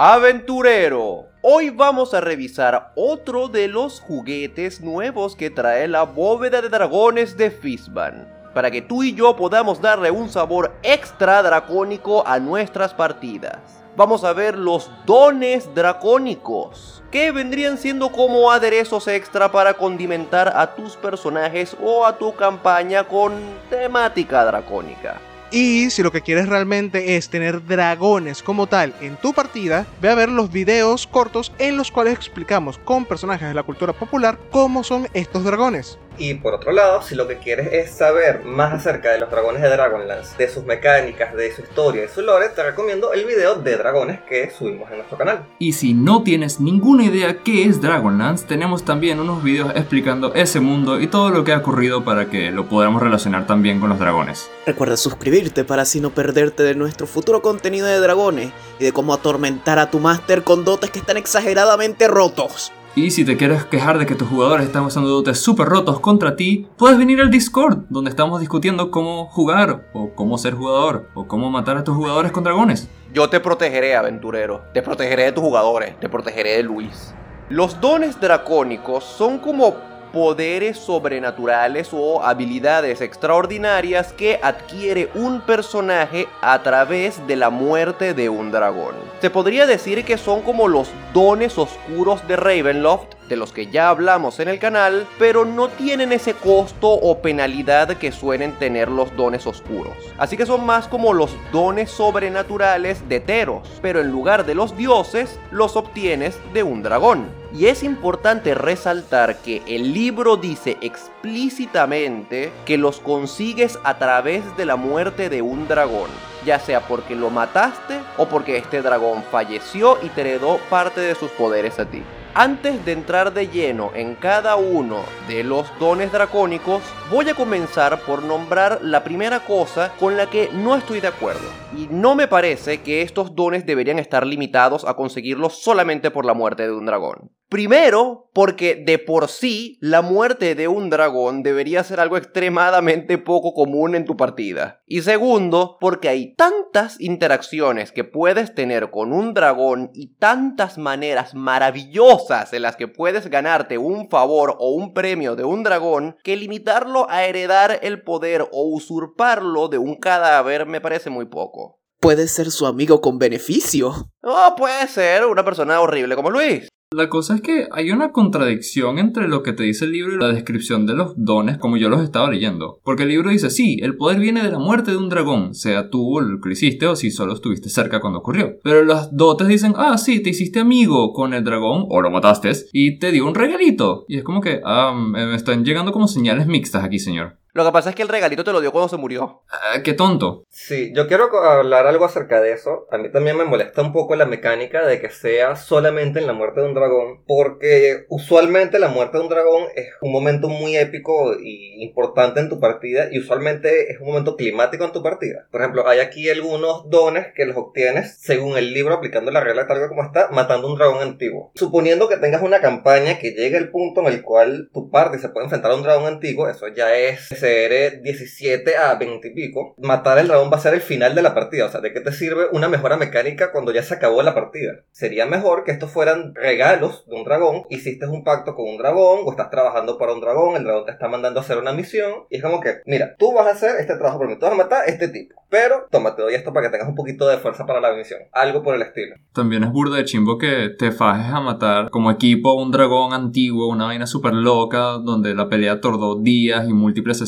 Aventurero, hoy vamos a revisar otro de los juguetes nuevos que trae la bóveda de dragones de Fizban, para que tú y yo podamos darle un sabor extra dracónico a nuestras partidas. Vamos a ver los dones dracónicos, que vendrían siendo como aderezos extra para condimentar a tus personajes o a tu campaña con temática dracónica. Y si lo que quieres realmente es tener dragones como tal en tu partida, ve a ver los videos cortos en los cuales explicamos con personajes de la cultura popular cómo son estos dragones. Y por otro lado, si lo que quieres es saber más acerca de los dragones de Dragonlance, de sus mecánicas, de su historia y su lore, te recomiendo el video de dragones que subimos en nuestro canal. Y si no tienes ninguna idea qué es Dragonlance, tenemos también unos videos explicando ese mundo y todo lo que ha ocurrido para que lo podamos relacionar también con los dragones. Recuerda suscribirte para así no perderte de nuestro futuro contenido de dragones y de cómo atormentar a tu máster con dotes que están exageradamente rotos. Y si te quieres quejar de que tus jugadores están usando dotes súper rotos contra ti, puedes venir al Discord, donde estamos discutiendo cómo jugar, o cómo ser jugador, o cómo matar a tus jugadores con dragones. Yo te protegeré, aventurero. Te protegeré de tus jugadores. Te protegeré de Luis. Los dones dracónicos son como poderes sobrenaturales o habilidades extraordinarias que adquiere un personaje a través de la muerte de un dragón. Se podría decir que son como los dones oscuros de Ravenloft, de los que ya hablamos en el canal, pero no tienen ese costo o penalidad que suelen tener los dones oscuros. Así que son más como los dones sobrenaturales de Teros, pero en lugar de los dioses, los obtienes de un dragón. Y es importante resaltar que el libro dice explícitamente que los consigues a través de la muerte de un dragón, ya sea porque lo mataste o porque este dragón falleció y te heredó parte de sus poderes a ti. Antes de entrar de lleno en cada uno de los dones dracónicos, voy a comenzar por nombrar la primera cosa con la que no estoy de acuerdo. Y no me parece que estos dones deberían estar limitados a conseguirlos solamente por la muerte de un dragón. Primero, porque de por sí la muerte de un dragón debería ser algo extremadamente poco común en tu partida. Y segundo, porque hay tantas interacciones que puedes tener con un dragón y tantas maneras maravillosas en las que puedes ganarte un favor o un premio de un dragón que limitarlo a heredar el poder o usurparlo de un cadáver me parece muy poco. Puede ser su amigo con beneficio. O puede ser una persona horrible como Luis. La cosa es que hay una contradicción entre lo que te dice el libro y la descripción de los dones como yo los estaba leyendo. Porque el libro dice, sí, el poder viene de la muerte de un dragón, sea tú el que hiciste o si solo estuviste cerca cuando ocurrió. Pero las dotes dicen, ah, sí, te hiciste amigo con el dragón o lo mataste y te dio un regalito. Y es como que, ah, me están llegando como señales mixtas aquí, señor. Lo que pasa es que el regalito te lo dio cuando se murió. Ah, qué tonto. Sí, yo quiero hablar algo acerca de eso. A mí también me molesta un poco la mecánica de que sea solamente en la muerte de un dragón, porque usualmente la muerte de un dragón es un momento muy épico y importante en tu partida y usualmente es un momento climático en tu partida. Por ejemplo, hay aquí algunos dones que los obtienes según el libro aplicando la regla tal como está, matando un dragón antiguo. Suponiendo que tengas una campaña que llegue al punto en el cual tu parte se puede enfrentar a un dragón antiguo, eso ya es 17 a 20 y pico, matar al dragón va a ser el final de la partida. O sea, ¿de qué te sirve una mejora mecánica cuando ya se acabó la partida? Sería mejor que estos fueran regalos de un dragón. Hiciste un pacto con un dragón o estás trabajando para un dragón, el dragón te está mandando a hacer una misión y es como que, mira, tú vas a hacer este trabajo por mí, tú vas a matar a este tipo. Pero, toma, te doy esto para que tengas un poquito de fuerza para la misión. Algo por el estilo. También es burda de chimbo que te fajes a matar como equipo un dragón antiguo, una vaina súper loca, donde la pelea tardó días y múltiples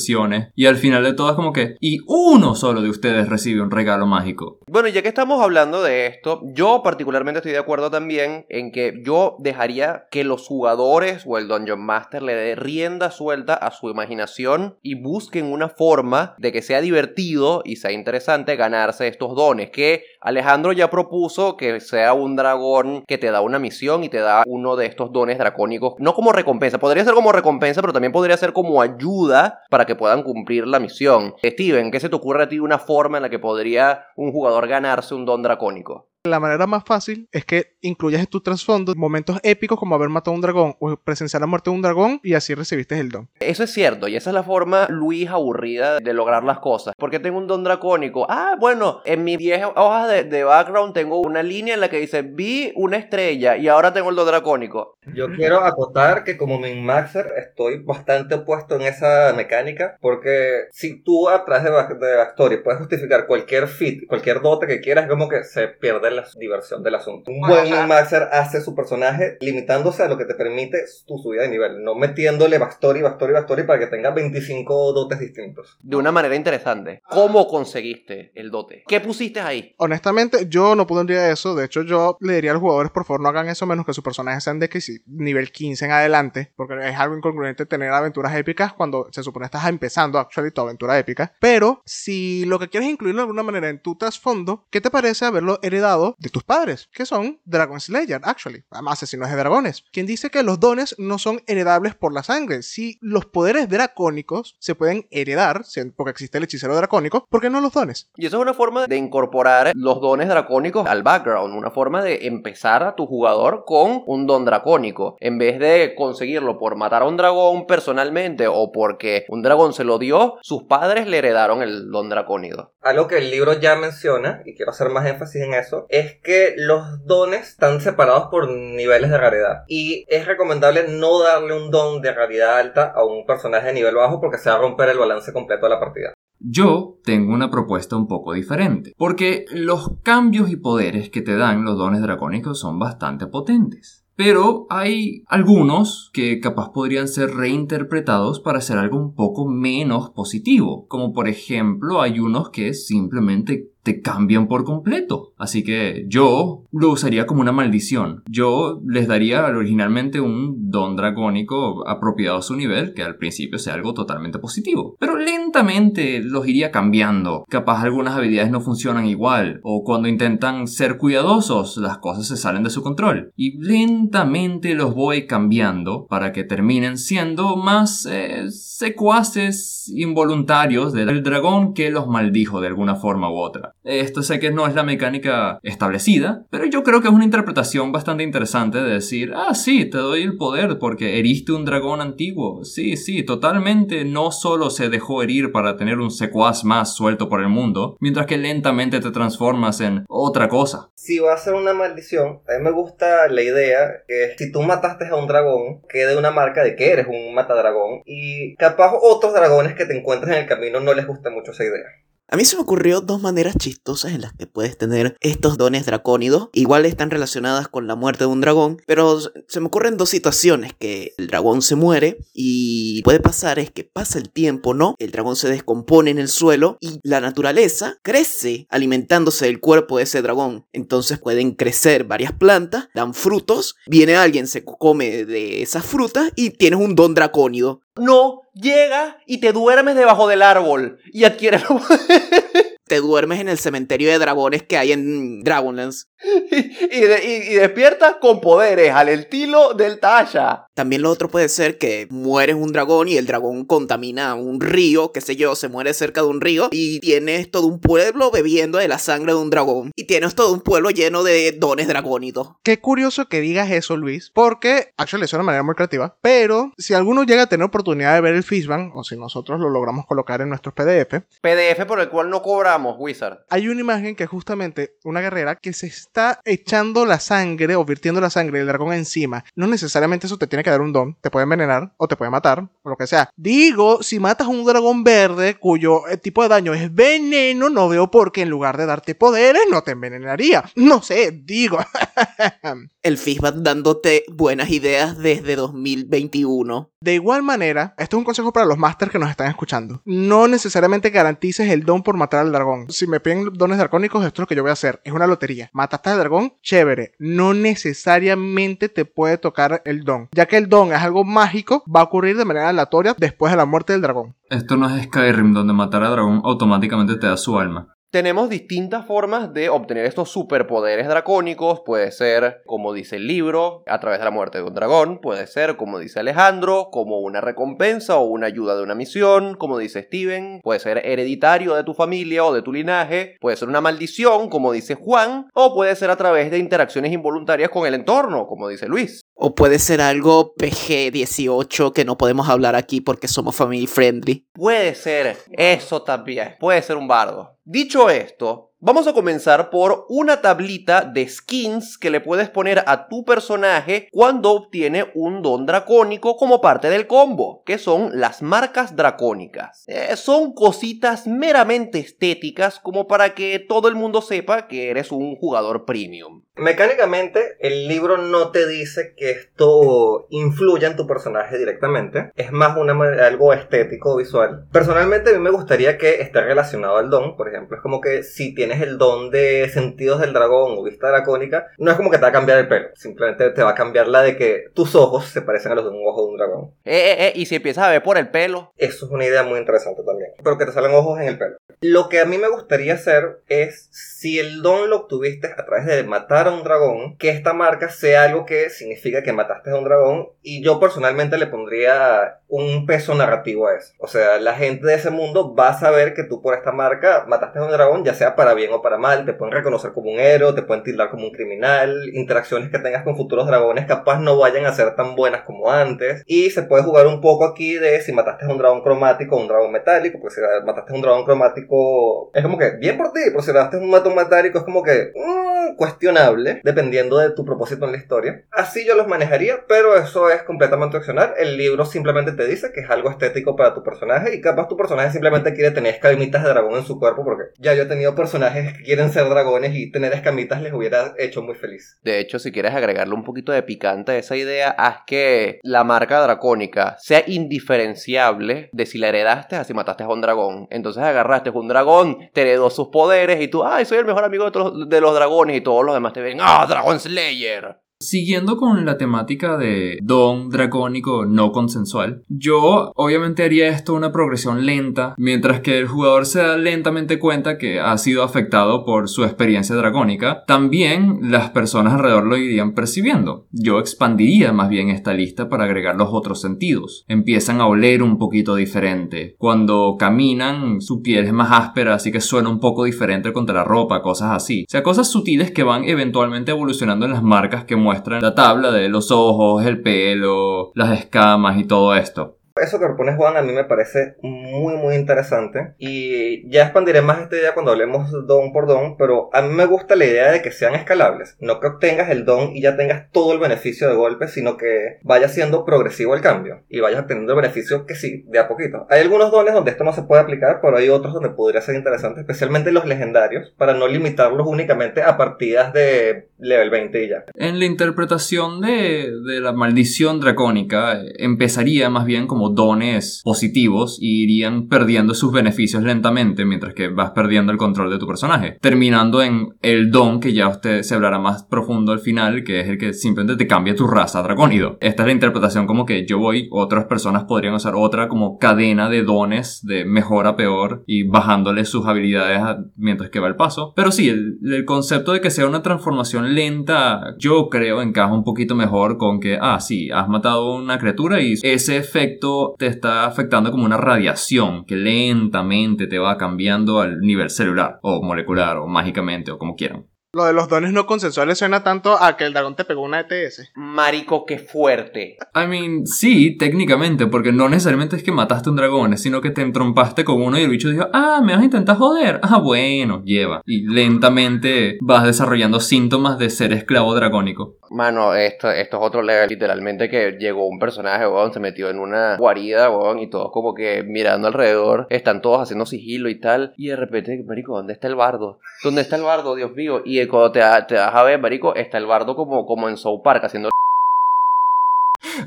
Y al final de todo es como que, y uno solo de ustedes recibe un regalo mágico. Bueno, ya que estamos hablando de esto, yo particularmente estoy de acuerdo también en que yo dejaría que los jugadores o el Dungeon Master le dé rienda suelta a su imaginación y busquen una forma de que sea divertido y sea interesante ganarse estos dones que Alejandro ya propuso que sea un dragón que te da una misión y te da uno de estos dones dracónicos, no como recompensa, podría ser como recompensa, pero también podría ser como ayuda para que puedan cumplir la misión. Steven, ¿qué se te ocurre a ti una forma en la que podría un jugador ganarse un don dracónico? La manera más fácil es que incluyas en tu trasfondo momentos épicos como haber matado a un dragón o presenciar la muerte de un dragón y así recibiste el don. Eso es cierto, y esa es la forma, Luis, aburrida de lograr las cosas. Porque tengo un don dracónico. Ah, bueno, en mis 10 hojas de, de background tengo una línea en la que dice, vi una estrella y ahora tengo el don dracónico. Yo quiero acotar que como min-maxer estoy bastante opuesto en esa mecánica porque si tú a través de, back- de backstory puedes justificar cualquier fit, cualquier dote que quieras, es como que se pierde la diversión del asunto. Un Bueno, buen o sea- min-maxer hace su personaje limitándose a lo que te permite tu subida de nivel, no metiéndole backstory, backstory, backstory para que tenga 25 dotes distintos. De una manera interesante. ¿Cómo conseguiste el dote? ¿Qué pusiste ahí? Honestamente, yo no pondría eso. De hecho, yo le diría a los jugadores, por favor, no hagan eso menos que sus personajes sean de que sí, nivel 15 en adelante. Porque es algo incongruente tener aventuras épicas cuando se supone estás empezando, actually, tu aventura épica. Pero si lo que quieres incluirlo de alguna manera en tu trasfondo, ¿qué te parece haberlo heredado de tus padres? Que son Dragon Slayer, actually. Asesinos de dragones. Quien dice que los dones no son heredables por la sangre. Si los poderes dracónicos se pueden heredar, porque existe el hechicero dracónico, ¿por qué no los dones? Y eso es una forma de incorporar los dones dracónicos al background, una forma de empezar a tu jugador con un don dracónico, en vez de conseguirlo por matar a un dragón personalmente o porque un dragón se lo dio, sus padres le heredaron el don dracónico. Algo que el libro ya menciona, y quiero hacer más énfasis en eso, es que los dones están separados por niveles de raridad. Y es recomendable no darle un don de raridad alta a un personaje de nivel bajo porque se va a romper el balance completo de la partida. Yo tengo una propuesta un poco diferente, porque los cambios y poderes que te dan los dones dracónicos son bastante potentes. Pero hay algunos que capaz podrían ser reinterpretados para hacer algo un poco menos positivo. Como por ejemplo hay unos que simplemente te cambian por completo. Así que yo lo usaría como una maldición. Yo les daría originalmente un don dracónico apropiado a su nivel, que al principio sea algo totalmente positivo. Pero lentamente los iría cambiando. Capaz algunas habilidades no funcionan igual, o cuando intentan ser cuidadosos, las cosas se salen de su control. Y lentamente los voy cambiando para que terminen siendo más eh, secuaces involuntarios del dragón que los maldijo de alguna forma u otra. Esto sé que no es la mecánica establecida, pero yo creo que es una interpretación bastante interesante de decir, ah, sí, te doy el poder porque heriste un dragón antiguo. Sí, sí, totalmente no solo se dejó herir para tener un secuaz más suelto por el mundo, mientras que lentamente te transformas en otra cosa. Si va a ser una maldición, a mí me gusta la idea que si tú mataste a un dragón, quede una marca de que eres un matadragón y capaz otros dragones que te encuentres en el camino no les gusta mucho esa idea. A mí se me ocurrió dos maneras chistosas en las que puedes tener estos dones dracónidos. Igual están relacionadas con la muerte de un dragón, pero se me ocurren dos situaciones que el dragón se muere y puede pasar es que pasa el tiempo, ¿no? El dragón se descompone en el suelo y la naturaleza crece alimentándose del cuerpo de ese dragón. Entonces pueden crecer varias plantas, dan frutos, viene alguien, se come de esas frutas y tienes un don dracónido. No, llegas y te duermes debajo del árbol y adquieres Te duermes en el cementerio de dragones que hay en Dragonlance. y, de- y- y despiertas con poderes al estilo del Tasha. También lo otro puede ser que mueres un dragón y el dragón contamina un río, qué sé yo, se muere cerca de un río y tienes todo un pueblo bebiendo de la sangre de un dragón. Y tienes todo un pueblo lleno de dones dragónidos. Qué curioso que digas eso, Luis, porque, actually, es una manera muy creativa, pero si alguno llega a tener oportunidad de ver el Fishbang, o si nosotros lo logramos colocar en nuestros PDF, PDF por el cual no cobramos, Wizard. hay una imagen que es justamente una guerrera que se está echando la sangre o virtiendo la sangre del dragón encima. No necesariamente eso te tiene que dar un don, te puede envenenar o te puede matar, o lo que sea. Digo, si matas a un dragón verde cuyo eh, tipo de daño es veneno, no veo por qué en lugar de darte poderes no te envenenaría. No sé, digo. El Fishback dándote buenas ideas desde 2021. De igual manera, esto es un consejo para los masters que nos están escuchando. No necesariamente garantices el don por matar al dragón. Si me piden dones dracónicos, esto es lo que yo voy a hacer. Es una lotería. Mataste al dragón, chévere. No necesariamente te puede tocar el don. Ya que el don es algo mágico, va a ocurrir de manera aleatoria después de la muerte del dragón. Esto no es Skyrim donde matar a dragón automáticamente te da su alma. Tenemos distintas formas de obtener estos superpoderes dracónicos. Puede ser, como dice el libro, a través de la muerte de un dragón. Puede ser, como dice Alejandro, como una recompensa o una ayuda de una misión. Como dice Steven, puede ser hereditario de tu familia o de tu linaje. Puede ser una maldición, como dice Juan. O puede ser a través de interacciones involuntarias con el entorno, como dice Luis. O puede ser algo PG-18 que no podemos hablar aquí porque somos family friendly. Puede ser, eso también. Puede ser un bardo. Dicho esto, vamos a comenzar por una tablita de skins que le puedes poner a tu personaje cuando obtiene un don dracónico como parte del combo, que son las marcas dracónicas. Eh, son cositas meramente estéticas como para que todo el mundo sepa que eres un jugador premium. Mecánicamente, el libro no te dice que esto influya en tu personaje directamente. Es más una, algo estético visual. Personalmente, a mí me gustaría que esté relacionado al don. Por ejemplo, es como que si tienes el don de sentidos del dragón o vista dracónica, no es como que te va a cambiar el pelo. Simplemente te va a cambiar la de que tus ojos se parecen a los de un ojo de un dragón. Eh, eh, eh, y si empiezas a ver por el pelo. Eso es una idea muy interesante también. Pero que te salen ojos en el pelo. Lo que a mí me gustaría hacer es, si el don lo obtuviste a través de matar a un dragón, que esta marca sea algo que significa que mataste a un dragón y yo personalmente le pondría un peso narrativo a eso. O sea, la gente de ese mundo va a saber que tú por esta marca mataste a un dragón, ya sea para bien o para mal, te pueden reconocer como un héroe, te pueden tildar como un criminal, interacciones que tengas con futuros dragones capaz no vayan a ser tan buenas como antes y se puede jugar un poco aquí de si mataste a un dragón cromático o un dragón metálico, pues si mataste a un dragón cromático es como que, bien por ti, pero si daste un mato metálico es como que mm, cuestionable, dependiendo de tu propósito en la historia. Así yo los manejaría, pero eso es completamente opcional. El libro simplemente te dice que es algo estético para tu personaje y capaz tu personaje simplemente quiere tener escamitas de dragón en su cuerpo porque ya yo he tenido personajes que quieren ser dragones y tener escamitas les hubiera hecho muy feliz. De hecho, si quieres agregarle un poquito de picante a esa idea, haz que la marca dracónica sea indiferenciable de si la heredaste a si mataste a un dragón. Entonces agarraste un dragón, te heredó sus poderes y tú, ay, soy el mejor amigo de, de los dragones y todos los demás te ven, ah, Dragon Slayer. Siguiendo con la temática de don dracónico no consensual, yo obviamente haría esto una progresión lenta, mientras que el jugador se da lentamente cuenta que ha sido afectado por su experiencia dracónica, también las personas alrededor lo irían percibiendo. Yo expandiría más bien esta lista para agregar los otros sentidos. Empiezan a oler un poquito diferente. Cuando caminan, su piel es más áspera, así que suena un poco diferente contra la ropa, cosas así. O sea, cosas sutiles que van eventualmente evolucionando en las marcas que muestran la tabla de los ojos, el pelo, las escamas y todo esto. Eso que propone Juan a mí me parece muy muy interesante y ya expandiré más esta idea cuando hablemos don por don, pero a mí me gusta la idea de que sean escalables, no que obtengas el don y ya tengas todo el beneficio de golpe, sino que vaya siendo progresivo el cambio y vayas obteniendo el beneficio que sí, de a poquito. Hay algunos dones donde esto no se puede aplicar, pero hay otros donde podría ser interesante, especialmente los legendarios, para no limitarlos únicamente a partidas de level 20 y ya. En la interpretación de, de la maldición dracónica, eh, empezaría más bien como dones positivos y irían perdiendo sus beneficios lentamente mientras que vas perdiendo el control de tu personaje. Terminando en el don que ya usted se hablará más profundo al final, que es el que simplemente te cambia tu raza a dracónido. Esta es la interpretación como que yo voy, otras personas podrían usar otra como cadena de dones de mejor a peor y bajándole sus habilidades mientras que va el paso. Pero sí, el, el concepto de que sea una transformación lenta, yo creo encaja un poquito mejor con que, ah, sí, has matado una criatura y ese efecto te está afectando como una radiación que lentamente te va cambiando al nivel celular o molecular o mágicamente o como quieran. Lo de los dones no consensuales suena tanto a que el dragón te pegó una ETS. Marico, qué fuerte. I mean, sí, técnicamente, porque no necesariamente es que mataste un dragón, sino que te entrompaste con uno y el bicho dijo, ah, me vas a intentar joder. Ah, bueno, lleva. Y lentamente vas desarrollando síntomas de ser esclavo dragónico. Mano, esto, esto es otro level. Literalmente que llegó un personaje, weón, se metió en una guarida, weón, y todos como que mirando alrededor, están todos haciendo sigilo y tal. Y de repente, marico, ¿dónde está el bardo? ¿Dónde está el bardo, Dios mío? Y cuando te, vas a ver, marico, está el bardo como, como en South Park haciendo...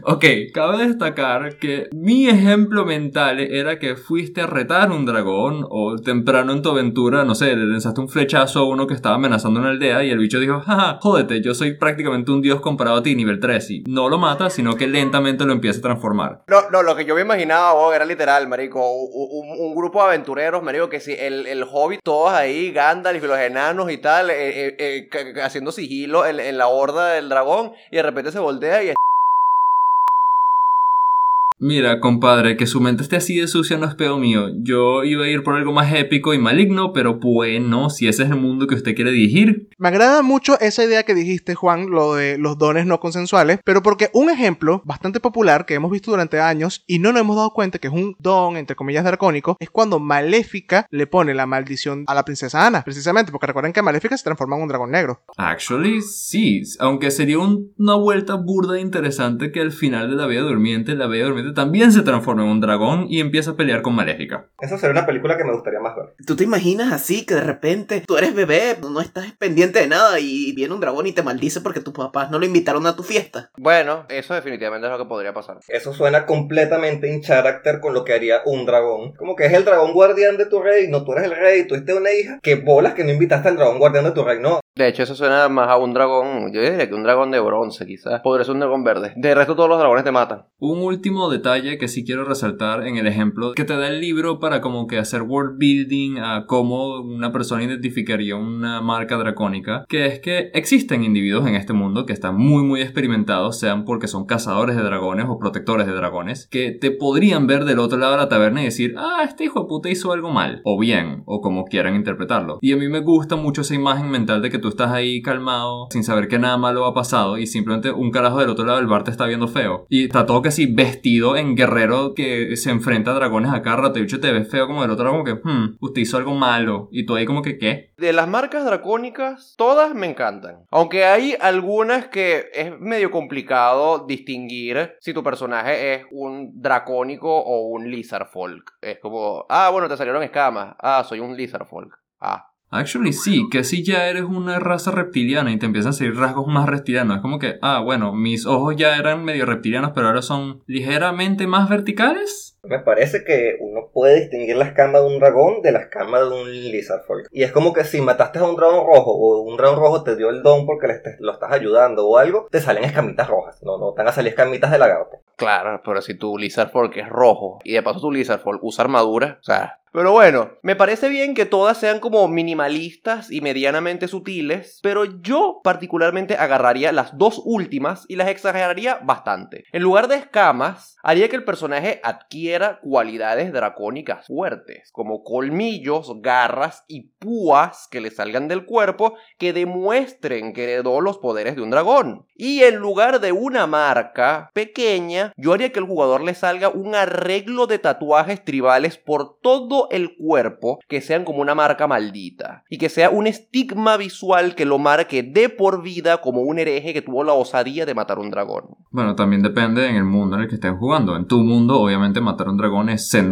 Ok, cabe destacar que mi ejemplo mental era que fuiste a retar un dragón o temprano en tu aventura, no sé, le lanzaste un flechazo a uno que estaba amenazando una aldea y el bicho dijo, jaja, jódete, yo soy prácticamente un dios comparado a ti, nivel 3, y no lo mata, sino que lentamente lo empieza a transformar. No, no, lo que yo me imaginaba, vos, era literal, marico, un, un- grupo de aventureros, marico, que si el, el hobbit, todos ahí, Gandalf y los enanos y tal, eh, eh, eh, haciendo sigilo en, en la horda del dragón, y de repente se voltea y. Mira, compadre, que su mente esté así de sucia no es pedo mío. Yo iba a ir por algo más épico y maligno, pero bueno, si ese es el mundo que usted quiere dirigir. Me agrada mucho esa idea que dijiste, Juan, lo de los dones no consensuales, pero porque un ejemplo bastante popular que hemos visto durante años y no nos hemos dado cuenta que es un don, entre comillas, dracónico, es cuando Maléfica le pone la maldición a la princesa Ana, precisamente, porque recuerden que Maléfica se transforma en un dragón negro. Actually, sí, aunque sería un- una vuelta burda e interesante que al final de la Bella Durmiente, la Bella Durmiente también se transforma en un dragón y empieza a pelear con Maléfica. Esa sería una película que me gustaría más ver. ¿Tú te imaginas así que de repente tú eres bebé, no estás pendiente de nada y viene un dragón y te maldice porque tus papás no lo invitaron a tu fiesta? Bueno, eso definitivamente es lo que podría pasar. Eso suena completamente in character con lo que haría un dragón. Como que es el dragón guardián de tu reino, tú eres el rey, tú estés una hija. Que bolas que no invitaste al dragón guardián de tu reino. De hecho, eso suena más a un dragón, yo diría que un dragón de bronce, quizás. Podría ser un dragón verde. De resto, todos los dragones te matan. Un último detalle que sí quiero resaltar en el ejemplo que te da el libro para como que hacer world building a cómo una persona identificaría una marca dracónica, que es que existen individuos en este mundo que están muy muy experimentados, sean porque son cazadores de dragones o protectores de dragones, que te podrían ver del otro lado de la taberna y decir, ah, este hijo de puta hizo algo mal, o bien, o como quieran interpretarlo. Y a mí me gusta mucho esa imagen mental de que tú estás ahí calmado, sin saber que nada malo ha pasado, y simplemente un carajo del otro lado del bar te está viendo feo. Y está todo casi vestido en guerrero que se enfrenta a dragones a cada rato, y te ve feo como del otro lado, como que, hmm, usted hizo algo malo, y tú ahí como que, ¿qué? De las marcas dracónicas, todas me encantan. Aunque hay algunas que es medio complicado distinguir si tu personaje es un dracónico o un lizard folk. Es como, ah, bueno, te salieron escamas. Ah, soy un lizard folk. Ah. Actually, sí, que si ya eres una raza reptiliana y te empiezan a salir rasgos más reptilianos, es como que, ah, bueno, mis ojos ya eran medio reptilianos, pero ahora son ligeramente más verticales. Me parece que uno puede distinguir la escama de un dragón de la escama de un lizardfolk. Y es como que si mataste a un dragón rojo o un dragón rojo te dio el don porque le lo estás ayudando o algo, te salen escamitas rojas. No, no van a salir escamitas de lagarto. Claro, pero si tu Lizard Folk es rojo y de paso tu Lizard Folk usa armadura, o sea. Pero bueno, me parece bien que todas sean como minimalistas y medianamente sutiles, pero yo particularmente agarraría las dos últimas y las exageraría bastante. En lugar de escamas, haría que el personaje adquiera cualidades dracónicas fuertes, como colmillos, garras y púas que le salgan del cuerpo que demuestren que heredó los poderes de un dragón. Y en lugar de una marca pequeña, yo haría que el jugador le salga un arreglo de tatuajes tribales por todo el cuerpo que sean como una marca maldita. Y que sea un estigma visual que lo marque de por vida como un hereje que tuvo la osadía de matar un dragón. Bueno, también depende en el mundo en el que estén jugando. En tu mundo, obviamente, matar a un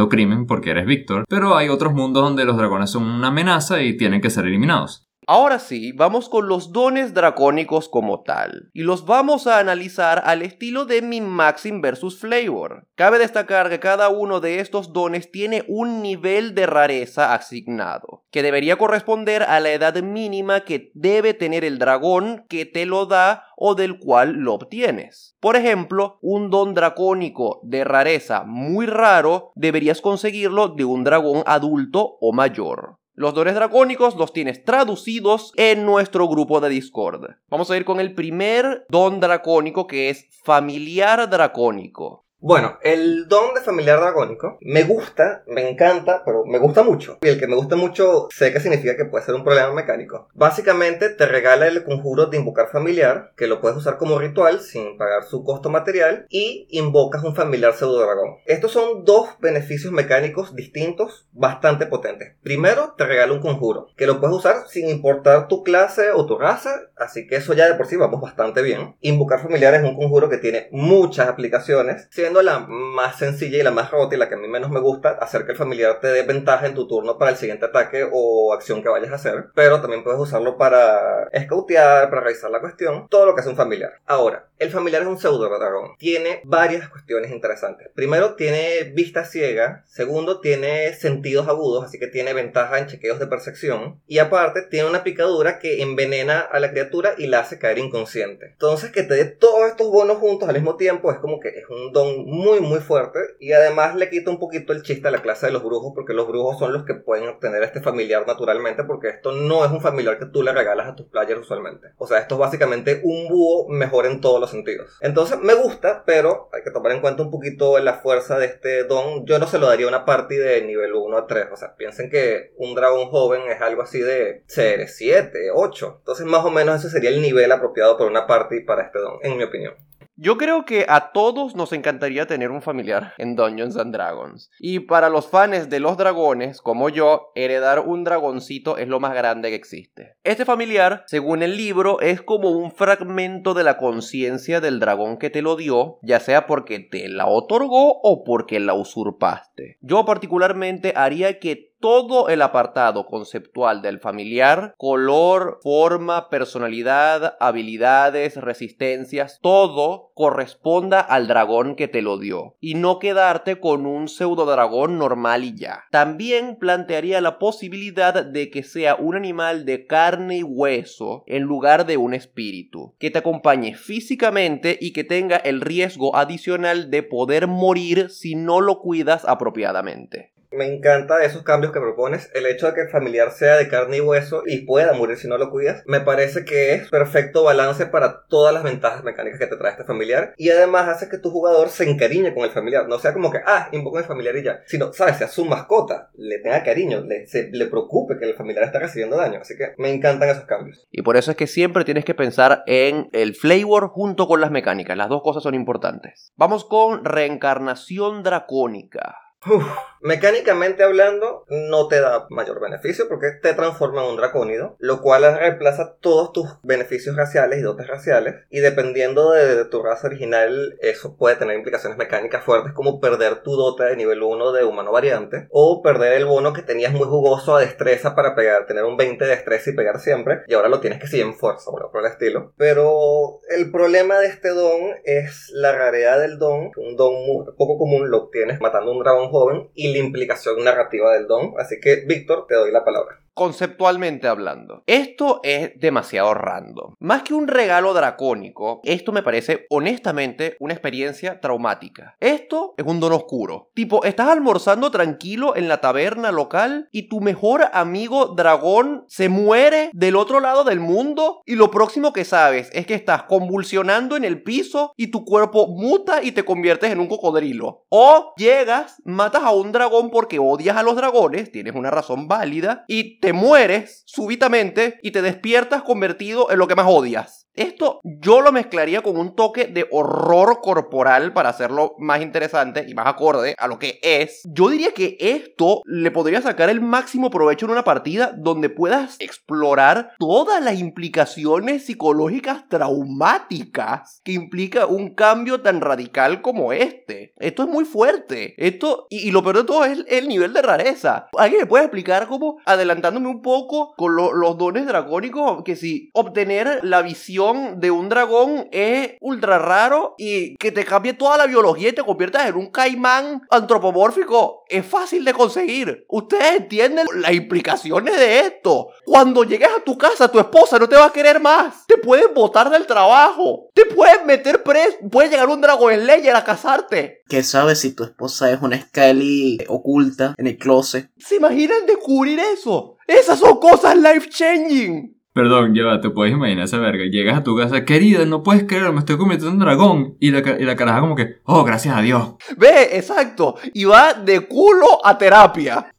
crimen porque eres Víctor, pero hay otros mundos donde los dragones son una amenaza y tienen que ser eliminados. Ahora sí, vamos con los dones dracónicos como tal, y los vamos a analizar al estilo de mi Maxim versus Flavor. Cabe destacar que cada uno de estos dones tiene un nivel de rareza asignado, que debería corresponder a la edad mínima que debe tener el dragón que te lo da o del cual lo obtienes. Por ejemplo, un don dracónico de rareza muy raro deberías conseguirlo de un dragón adulto o mayor. Los dones dracónicos los tienes traducidos en nuestro grupo de Discord. Vamos a ir con el primer don dracónico que es familiar dracónico. Bueno, el don de familiar dragónico me gusta, me encanta, pero me gusta mucho. Y el que me gusta mucho sé que significa que puede ser un problema mecánico. Básicamente te regala el conjuro de invocar familiar, que lo puedes usar como ritual sin pagar su costo material, y invocas un familiar pseudo dragón. Estos son dos beneficios mecánicos distintos bastante potentes. Primero, te regala un conjuro, que lo puedes usar sin importar tu clase o tu raza, así que eso ya de por sí vamos bastante bien. Invocar familiar es un conjuro que tiene muchas aplicaciones, la más sencilla y la más rota y la que a mí menos me gusta, hacer que el familiar te dé ventaja en tu turno para el siguiente ataque o acción que vayas a hacer, pero también puedes usarlo para escautear, para revisar la cuestión, todo lo que hace un familiar. Ahora, el familiar es un pseudo dragón. Tiene varias cuestiones interesantes. Primero, tiene vista ciega. Segundo, tiene sentidos agudos, así que tiene ventaja en chequeos de percepción. Y aparte, tiene una picadura que envenena a la criatura y la hace caer inconsciente. Entonces, que te dé todos estos bonos juntos al mismo tiempo es como que es un don muy, muy fuerte. Y además le quita un poquito el chiste a la clase de los brujos, porque los brujos son los que pueden obtener este familiar naturalmente, porque esto no es un familiar que tú le regalas a tus players usualmente. O sea, esto es básicamente un búho mejor en todos los sentidos. Entonces, me gusta, pero hay que tomar en cuenta un poquito la fuerza de este don. Yo no se lo daría una party de nivel 1 a 3. O sea, piensen que un dragón joven es algo así de CR7, 8. Entonces, más o menos ese sería el nivel apropiado para una party para este don, en mi opinión. Yo creo que a todos nos encantaría tener un familiar en Dungeons and Dragons. Y para los fans de los dragones, como yo, heredar un dragoncito es lo más grande que existe. Este familiar, según el libro, es como un fragmento de la conciencia del dragón que te lo dio, ya sea porque te la otorgó o porque la usurpaste. Yo particularmente haría que todo el apartado conceptual del familiar, color, forma, personalidad, habilidades, resistencias, todo corresponda al dragón que te lo dio y no quedarte con un pseudo dragón normal y ya. También plantearía la posibilidad de que sea un animal de carne y hueso en lugar de un espíritu, que te acompañe físicamente y que tenga el riesgo adicional de poder morir si no lo cuidas apropiadamente. Me encanta esos cambios que propones. El hecho de que el familiar sea de carne y hueso y pueda morir si no lo cuidas, me parece que es perfecto balance para todas las ventajas mecánicas que te trae este familiar. Y además hace que tu jugador se encariñe con el familiar. No sea como que, ah, invoco el familiar y ya. Sino, sabes, sea su mascota, le tenga cariño, le, se, le preocupe que el familiar está recibiendo daño. Así que me encantan esos cambios. Y por eso es que siempre tienes que pensar en el flavor junto con las mecánicas. Las dos cosas son importantes. Vamos con reencarnación dracónica. Uf, mecánicamente hablando, no te da mayor beneficio porque te transforma en un dracónido, lo cual reemplaza todos tus beneficios raciales y dotes raciales. Y dependiendo de, tu raza original, eso puede tener implicaciones mecánicas fuertes como perder tu dote de nivel 1 de humano variante o perder el bono que tenías muy jugoso a destreza para pegar, tener un 20 de destreza y pegar siempre, y ahora lo tienes que seguir en fuerza, bueno, por el estilo. Pero el problema de este don es la raridad del don, un don muy, poco común lo obtienes matando un dragón joven y la implicación narrativa del don. Así que, Víctor, te doy la palabra. Conceptualmente hablando, esto es demasiado random. Más que un regalo dracónico, esto me parece honestamente una experiencia traumática. Esto es un don oscuro. Tipo, estás almorzando tranquilo en la taberna local y tu mejor amigo dragón se muere del otro lado del mundo y lo próximo que sabes es que estás convulsionando en el piso y tu cuerpo muta y te conviertes en un cocodrilo. O llegas, matas a un dragón porque odias a los dragones, tienes una razón válida y te mueres súbitamente y te despiertas convertido en lo que más odias. Esto yo lo mezclaría con un toque de horror corporal para hacerlo más interesante y más acorde a lo que es. Yo diría que esto le podría sacar el máximo provecho en una partida donde puedas explorar todas las implicaciones psicológicas traumáticas que implica un cambio tan radical como este. Esto es muy fuerte. Esto, y, lo peor de todo es el, nivel de rareza. ¿Alguien me puede explicar cómo, adelantándome un poco con los dones dragónicos, que si obtener la visión de un dragón es ultra raro y que te cambie toda la biología y te conviertas en un caimán antropomórfico es fácil de conseguir. Ustedes entienden las implicaciones de esto. Cuando llegues a tu casa, tu esposa no te va a querer más. Te pueden botar del trabajo. Te pueden meter preso. Puede llegar un dragón Slayer a casarte. ¿Qué sabes si tu esposa es una Skelly oculta en el closet? ¿Se imaginan descubrir eso? Esas son cosas life changing. Perdón, ya te puedes imaginar esa verga. Llegas a tu casa, querida, no puedes creer, me estoy convirtiendo en dragón. Y la, y la caraja como que, oh, gracias a Dios. Ve, exacto. Y va de culo a terapia.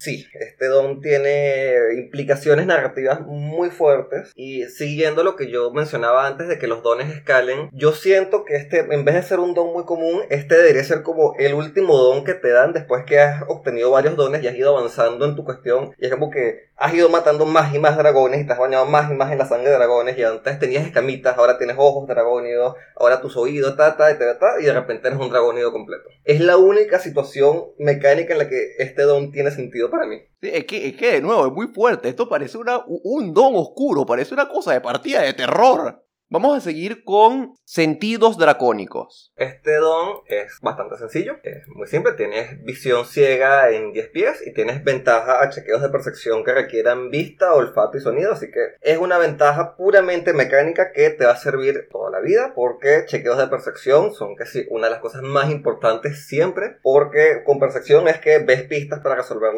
Sí, este don tiene implicaciones narrativas muy fuertes y siguiendo lo que yo mencionaba antes de que los dones escalen, yo siento que este, en vez de ser un don muy común, este debería ser como el último don que te dan después que has obtenido varios dones y has ido avanzando en tu cuestión y es como que has ido matando más y más dragones y te has bañado más y más en la sangre de dragones y antes tenías escamitas, ahora tienes ojos dragónidos, ahora tus oídos, ta, ta, ta, ta, y de repente eres un dragónido completo. Es la única situación mecánica en la que este don tiene sentido para mí. Sí, es, que, es que, de nuevo, es muy fuerte. Esto parece una, un don oscuro, parece una cosa de partida de terror. Vamos a seguir con sentidos dracónicos. Este don es bastante sencillo, es muy simple. Tienes visión ciega en 10 pies y tienes ventaja a chequeos de percepción que requieran vista, olfato y sonido. Así que es una ventaja puramente mecánica que te va a servir toda la vida porque chequeos de percepción son sí, una de las cosas más importantes siempre. Porque con percepción es que ves pistas para resolver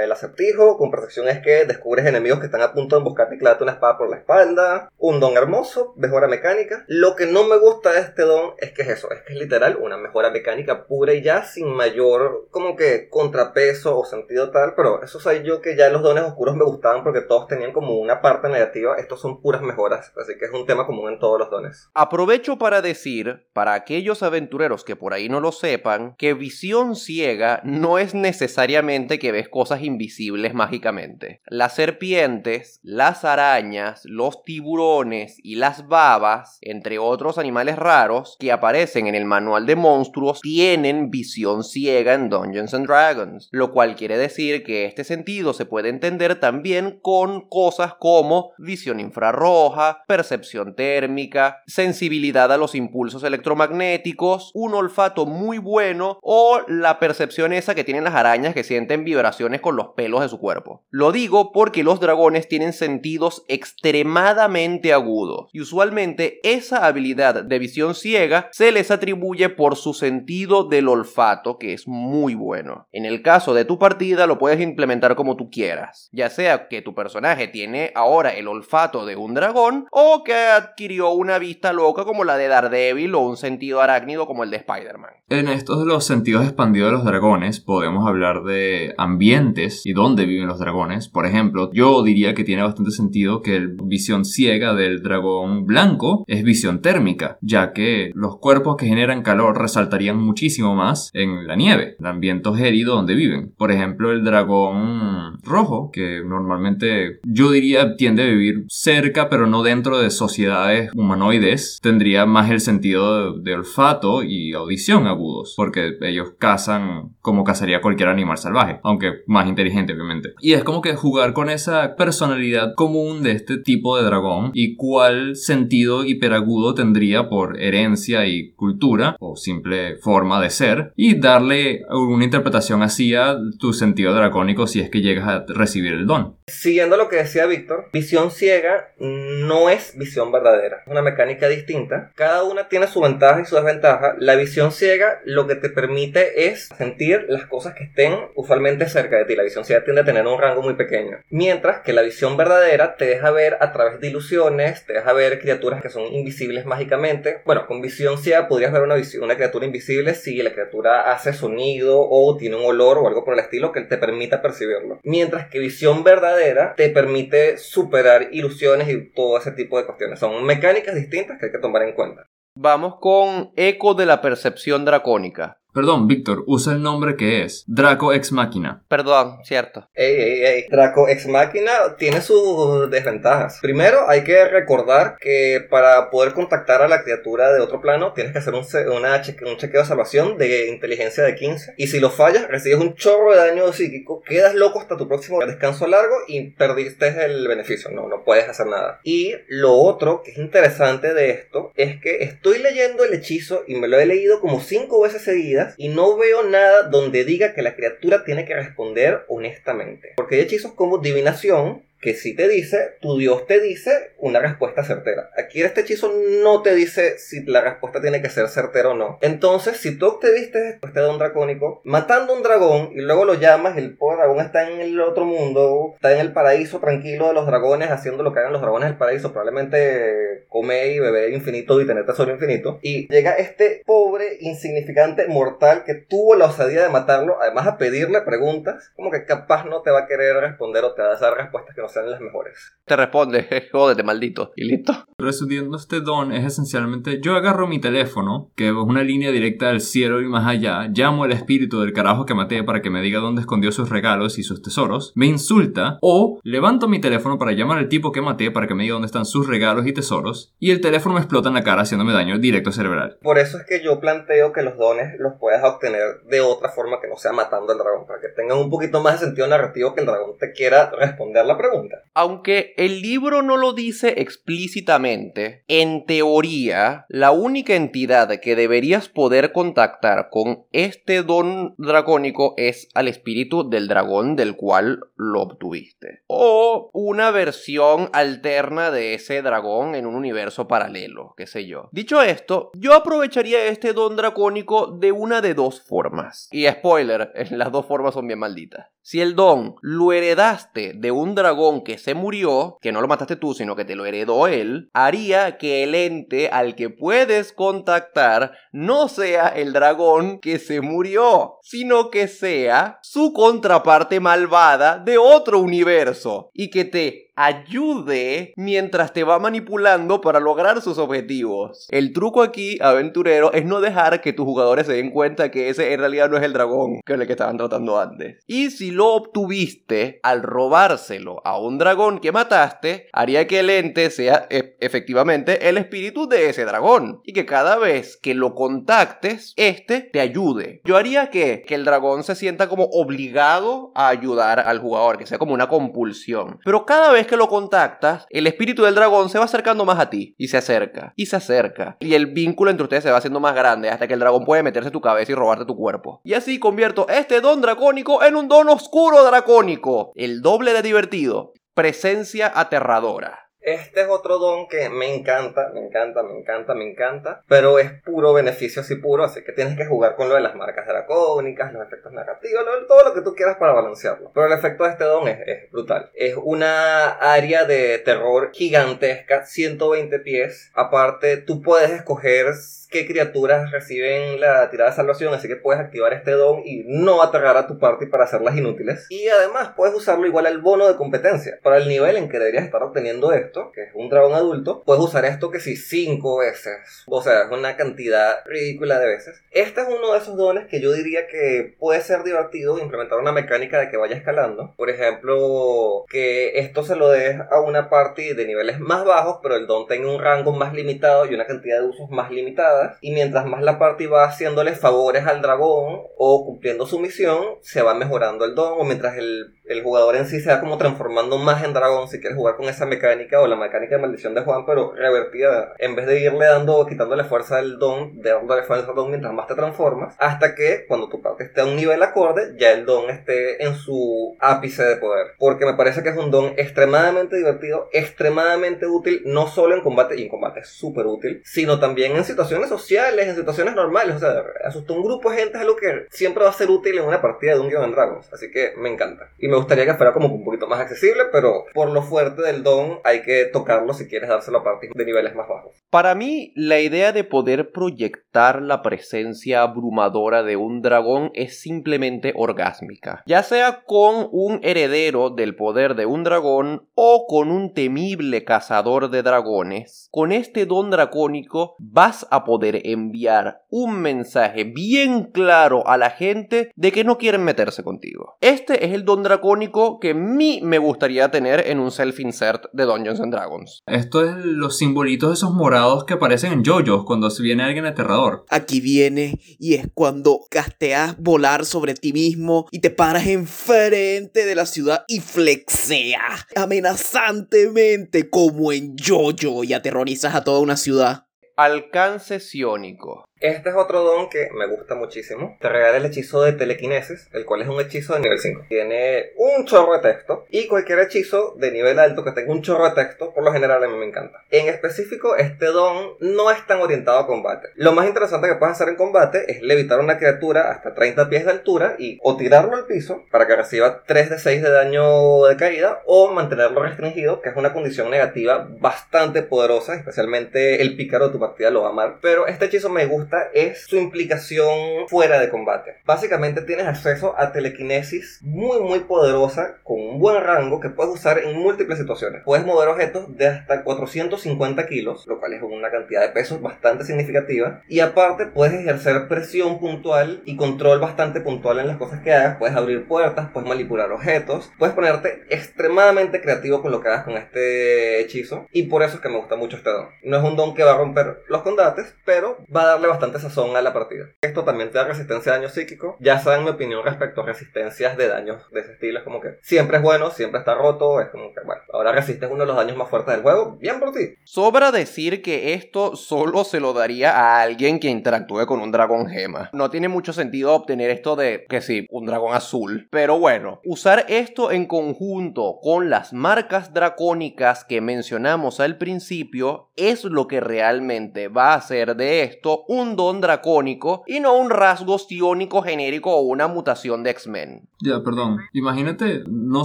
el acertijo. Con percepción es que descubres enemigos que están a punto de emboscarte y clavarte una espada por la espalda. Un don hermoso mejora mecánica. Lo que no me gusta de este don es que es eso, es que es literal una mejora mecánica pura y ya sin mayor como que contrapeso o sentido tal, pero eso sé yo que ya los dones oscuros me gustaban porque todos tenían como una parte negativa, estos son puras mejoras, así que es un tema común en todos los dones. Aprovecho para decir, para aquellos aventureros que por ahí no lo sepan, que visión ciega no es necesariamente que ves cosas invisibles mágicamente. Las serpientes, las arañas, los tiburones y las babas, entre otros animales raros que aparecen en el manual de monstruos, tienen visión ciega en Dungeons and Dragons, lo cual quiere decir que este sentido se puede entender también con cosas como visión infrarroja, percepción térmica, sensibilidad a los impulsos electromagnéticos, un olfato muy bueno o la percepción esa que tienen las arañas que sienten vibraciones con los pelos de su cuerpo. Lo digo porque los dragones tienen sentidos extremadamente agudos y usualmente esa habilidad de visión ciega se les atribuye por su sentido del olfato que es muy bueno. En el caso de tu partida lo puedes implementar como tú quieras, ya sea que tu personaje tiene ahora el olfato de un dragón o que adquirió una vista loca como la de Daredevil o un sentido arácnido como el de Spider-Man. En estos de los sentidos expandidos de los dragones podemos hablar de ambientes y dónde viven los dragones. Por ejemplo, yo diría que tiene bastante sentido que el visión ciega del dragón blanco es visión térmica, ya que los cuerpos que generan calor resaltarían muchísimo más en la nieve, el ambiente gélido donde viven. Por ejemplo, el dragón rojo, que normalmente yo diría tiende a vivir cerca, pero no dentro de sociedades humanoides, tendría más el sentido de, de olfato y audición agudos, porque ellos cazan como cazaría cualquier animal salvaje, aunque más inteligente obviamente. Y es como que jugar con esa personalidad común de este tipo de dragón y cuál sentido hiperagudo tendría por herencia y cultura o simple forma de ser y darle una interpretación así a tu sentido dracónico si es que llegas a recibir el don. Siguiendo lo que decía Víctor, visión ciega no es visión verdadera, es una mecánica distinta. Cada una tiene su ventaja y su desventaja. La visión ciega lo que te permite es sentir las cosas que estén usualmente cerca de ti. La visión ciega tiende a tener un rango muy pequeño. Mientras que la visión verdadera te deja ver a través de ilusiones, te deja ver criaturas que son invisibles mágicamente. Bueno, con visión ciega podrías ver una, una criatura invisible si la criatura hace sonido o tiene un olor o algo por el estilo que te permita percibirlo. Mientras que visión verdadera te permite superar ilusiones y todo ese tipo de cuestiones. Son mecánicas distintas que hay que tomar en cuenta. Vamos con Eco de la Percepción Dracónica. Perdón, Víctor, usa el nombre que es Draco Ex Máquina. Perdón, cierto. Ey, ey, ey. Draco Ex Máquina tiene sus desventajas. Primero, hay que recordar que para poder contactar a la criatura de otro plano, tienes que hacer un, una un chequeo de salvación de inteligencia de 15. Y si lo fallas, recibes un chorro de daño psíquico, quedas loco hasta tu próximo descanso largo y perdiste el beneficio. No, no puedes hacer nada. Y lo otro que es interesante de esto es que estoy leyendo el hechizo y me lo he leído como 5 veces seguidas y no veo nada donde diga que la criatura tiene que responder honestamente. Porque hay hechizos como divinación que sí te dice, tu Dios te dice una respuesta certera. Aquí este hechizo no te dice si la respuesta tiene que ser certera o no. Entonces, si tú obtuviste este don dracónico, matando un dragón y luego lo llamas, el pobre dragón está en el otro mundo, está en el paraíso tranquilo de los dragones, haciendo lo que hagan los dragones del paraíso, probablemente comer y beber infinito y tener tesoro infinito. Y llega este pobre, insignificante mortal que tuvo la osadía de matarlo, además a pedirle preguntas, como que capaz no te va a querer responder o te va a dar respuestas que no sean las mejores. Te responde, jódete, maldito. Y listo. Resumiendo este don es esencialmente yo agarro mi teléfono, que es una línea directa del cielo y más allá, llamo al espíritu del carajo que maté para que me diga dónde escondió sus regalos y sus tesoros, me insulta, o levanto mi teléfono para llamar al tipo que maté para que me diga dónde están sus regalos y tesoros, y el teléfono me explota en la cara haciéndome daño directo cerebral. Por eso es que yo planteo que los dones los puedas obtener de otra forma que no sea matando al dragón, para que tengan un poquito más de sentido narrativo que el dragón te quiera responder la pregunta. Aunque el libro no lo dice explícitamente, en teoría, la única entidad que deberías poder contactar con este don dracónico es al espíritu del dragón del cual lo obtuviste. O una versión alterna de ese dragón en un universo paralelo, qué sé yo. Dicho esto, yo aprovecharía este don dracónico de una de dos formas. Y spoiler, las dos formas son bien malditas. Si el don lo heredaste de un dragón que se murió, que no lo mataste tú, sino que te lo heredó él, haría que el ente al que puedes contactar no sea el dragón que se murió, sino que sea su contraparte malvada de otro universo y que te ayude mientras te va manipulando para lograr sus objetivos. El truco aquí, aventurero, es no dejar que tus jugadores se den cuenta que ese en realidad no es el dragón que el que estaban tratando antes. Y si lo obtuviste al robárselo a un dragón que mataste, haría que el ente sea efectivamente el espíritu de ese dragón. Y que cada vez que lo contactes, este te ayude. Yo haría que, que el dragón se sienta como obligado a ayudar al jugador, que sea como una compulsión. Pero cada vez que lo contactas, el espíritu del dragón se va acercando más a ti. Y se acerca. Y se acerca. Y el vínculo entre ustedes se va haciendo más grande hasta que el dragón puede meterse en tu cabeza y robarte tu cuerpo. Y así convierto este don dracónico en un don oscuro dracónico. El doble de divertido. Presencia aterradora. Este es otro don que me encanta, me encanta, me encanta, me encanta, pero es puro beneficio así puro, así que tienes que jugar con lo de las marcas dracónicas, los efectos negativos, todo lo que tú quieras para balancearlo. Pero el efecto de este don es, brutal. Es una área de terror gigantesca, 120 pies. Aparte, tú puedes escoger qué criaturas reciben la tirada de salvación, así que puedes activar este don y no aterrar a tu party para hacerlas inútiles. Y además puedes usarlo igual al bono de competencia. Para el nivel en que deberías estar obteniendo esto, que es un dragón adulto, puedes usar esto que si 5 veces. O sea, es una cantidad ridícula de veces. Este es uno de esos dones que yo diría que puede ser divertido implementar una mecánica de que vaya escalando. Por ejemplo, que esto se lo des a una party de niveles más bajos, pero el don tenga un rango más limitado y una cantidad de usos más limitada y mientras más la party va haciéndole favores al dragón o cumpliendo su misión, se va mejorando el don o mientras el, el jugador en sí se va como transformando más en dragón si quieres jugar con esa mecánica o la mecánica de maldición de Juan pero revertida en vez de irle dando quitándole fuerza al don, de darle fuerza al don mientras más te transformas hasta que cuando tu party esté a un nivel acorde ya el don esté en su ápice de poder porque me parece que es un don extremadamente divertido, extremadamente útil no solo en combate y en combate es súper útil sino también en situaciones sociales, en situaciones normales. O sea, asustar un grupo de gente es algo que siempre va a ser útil en una partida de un Dungeons Dragons. Así que me encanta. Y me gustaría que fuera como un poquito más accesible, pero por lo fuerte del don hay que tocarlo si quieres dárselo a partir de niveles más bajos. Para mí, la idea de poder proyectar la presencia abrumadora de un dragón es simplemente orgásmica. Ya sea con un heredero del poder de un dragón o con un temible cazador de dragones, con este don dracónico vas a poder enviar un mensaje bien claro a la gente de que no quieren meterse contigo. Este es el don dracónico que a mí me gustaría tener en un self-insert de Dungeons and Dragons. Esto es los simbolitos esos morados que aparecen en JoJo's cuando se viene alguien aterrador. Aquí viene y es cuando casteas volar sobre ti mismo y te paras enfrente de la ciudad y flexeas amenazantemente como en JoJo y aterrorizas a toda una ciudad. Alcance ciónico. Este es otro don que me gusta muchísimo. Te regala el hechizo de telequinesis, el cual es un hechizo de nivel 5. Tiene un chorro de texto y cualquier hechizo de nivel alto que tenga un chorro de texto, por lo general a mí me encanta. En específico, este don no es tan orientado a combate. Lo más interesante que puedes hacer en combate es levitar una criatura hasta 30 pies de altura y o tirarlo al piso para que reciba 3 de 6 de daño de caída o mantenerlo restringido, que es una condición negativa bastante poderosa, especialmente el pícaro de tu partida lo va a amar. Pero este hechizo me gusta es su implicación fuera de combate. Básicamente tienes acceso a telequinesis muy muy poderosa con un buen rango que puedes usar en múltiples situaciones. Puedes mover objetos de hasta 450 kilos, lo cual es una cantidad de pesos bastante significativa. Y aparte puedes ejercer presión puntual y control bastante puntual en las cosas que hagas. Puedes abrir puertas, puedes manipular objetos, puedes ponerte extremadamente creativo con lo que hagas con este hechizo. Y por eso es que me gusta mucho este don. No es un don que va a romper los combates, pero va a darle bastante sazón a la partida. Esto también te da resistencia a daño psíquico. Ya saben mi opinión respecto a resistencias de daños de ese estilo. Es como que siempre es bueno, siempre está roto. Es como que, bueno, ahora resistes uno de los daños más fuertes del juego. Bien por ti. Sobra decir que esto solo se lo daría a alguien que interactúe con un dragón gema. No tiene mucho sentido obtener esto de que sí, un dragón azul. Pero bueno, usar esto en conjunto con las marcas dracónicas que mencionamos al principio es lo que realmente va a hacer de esto un don dracónico y no un rasgo sioniko genérico o una mutación de X-Men. Ya, perdón. Imagínate, no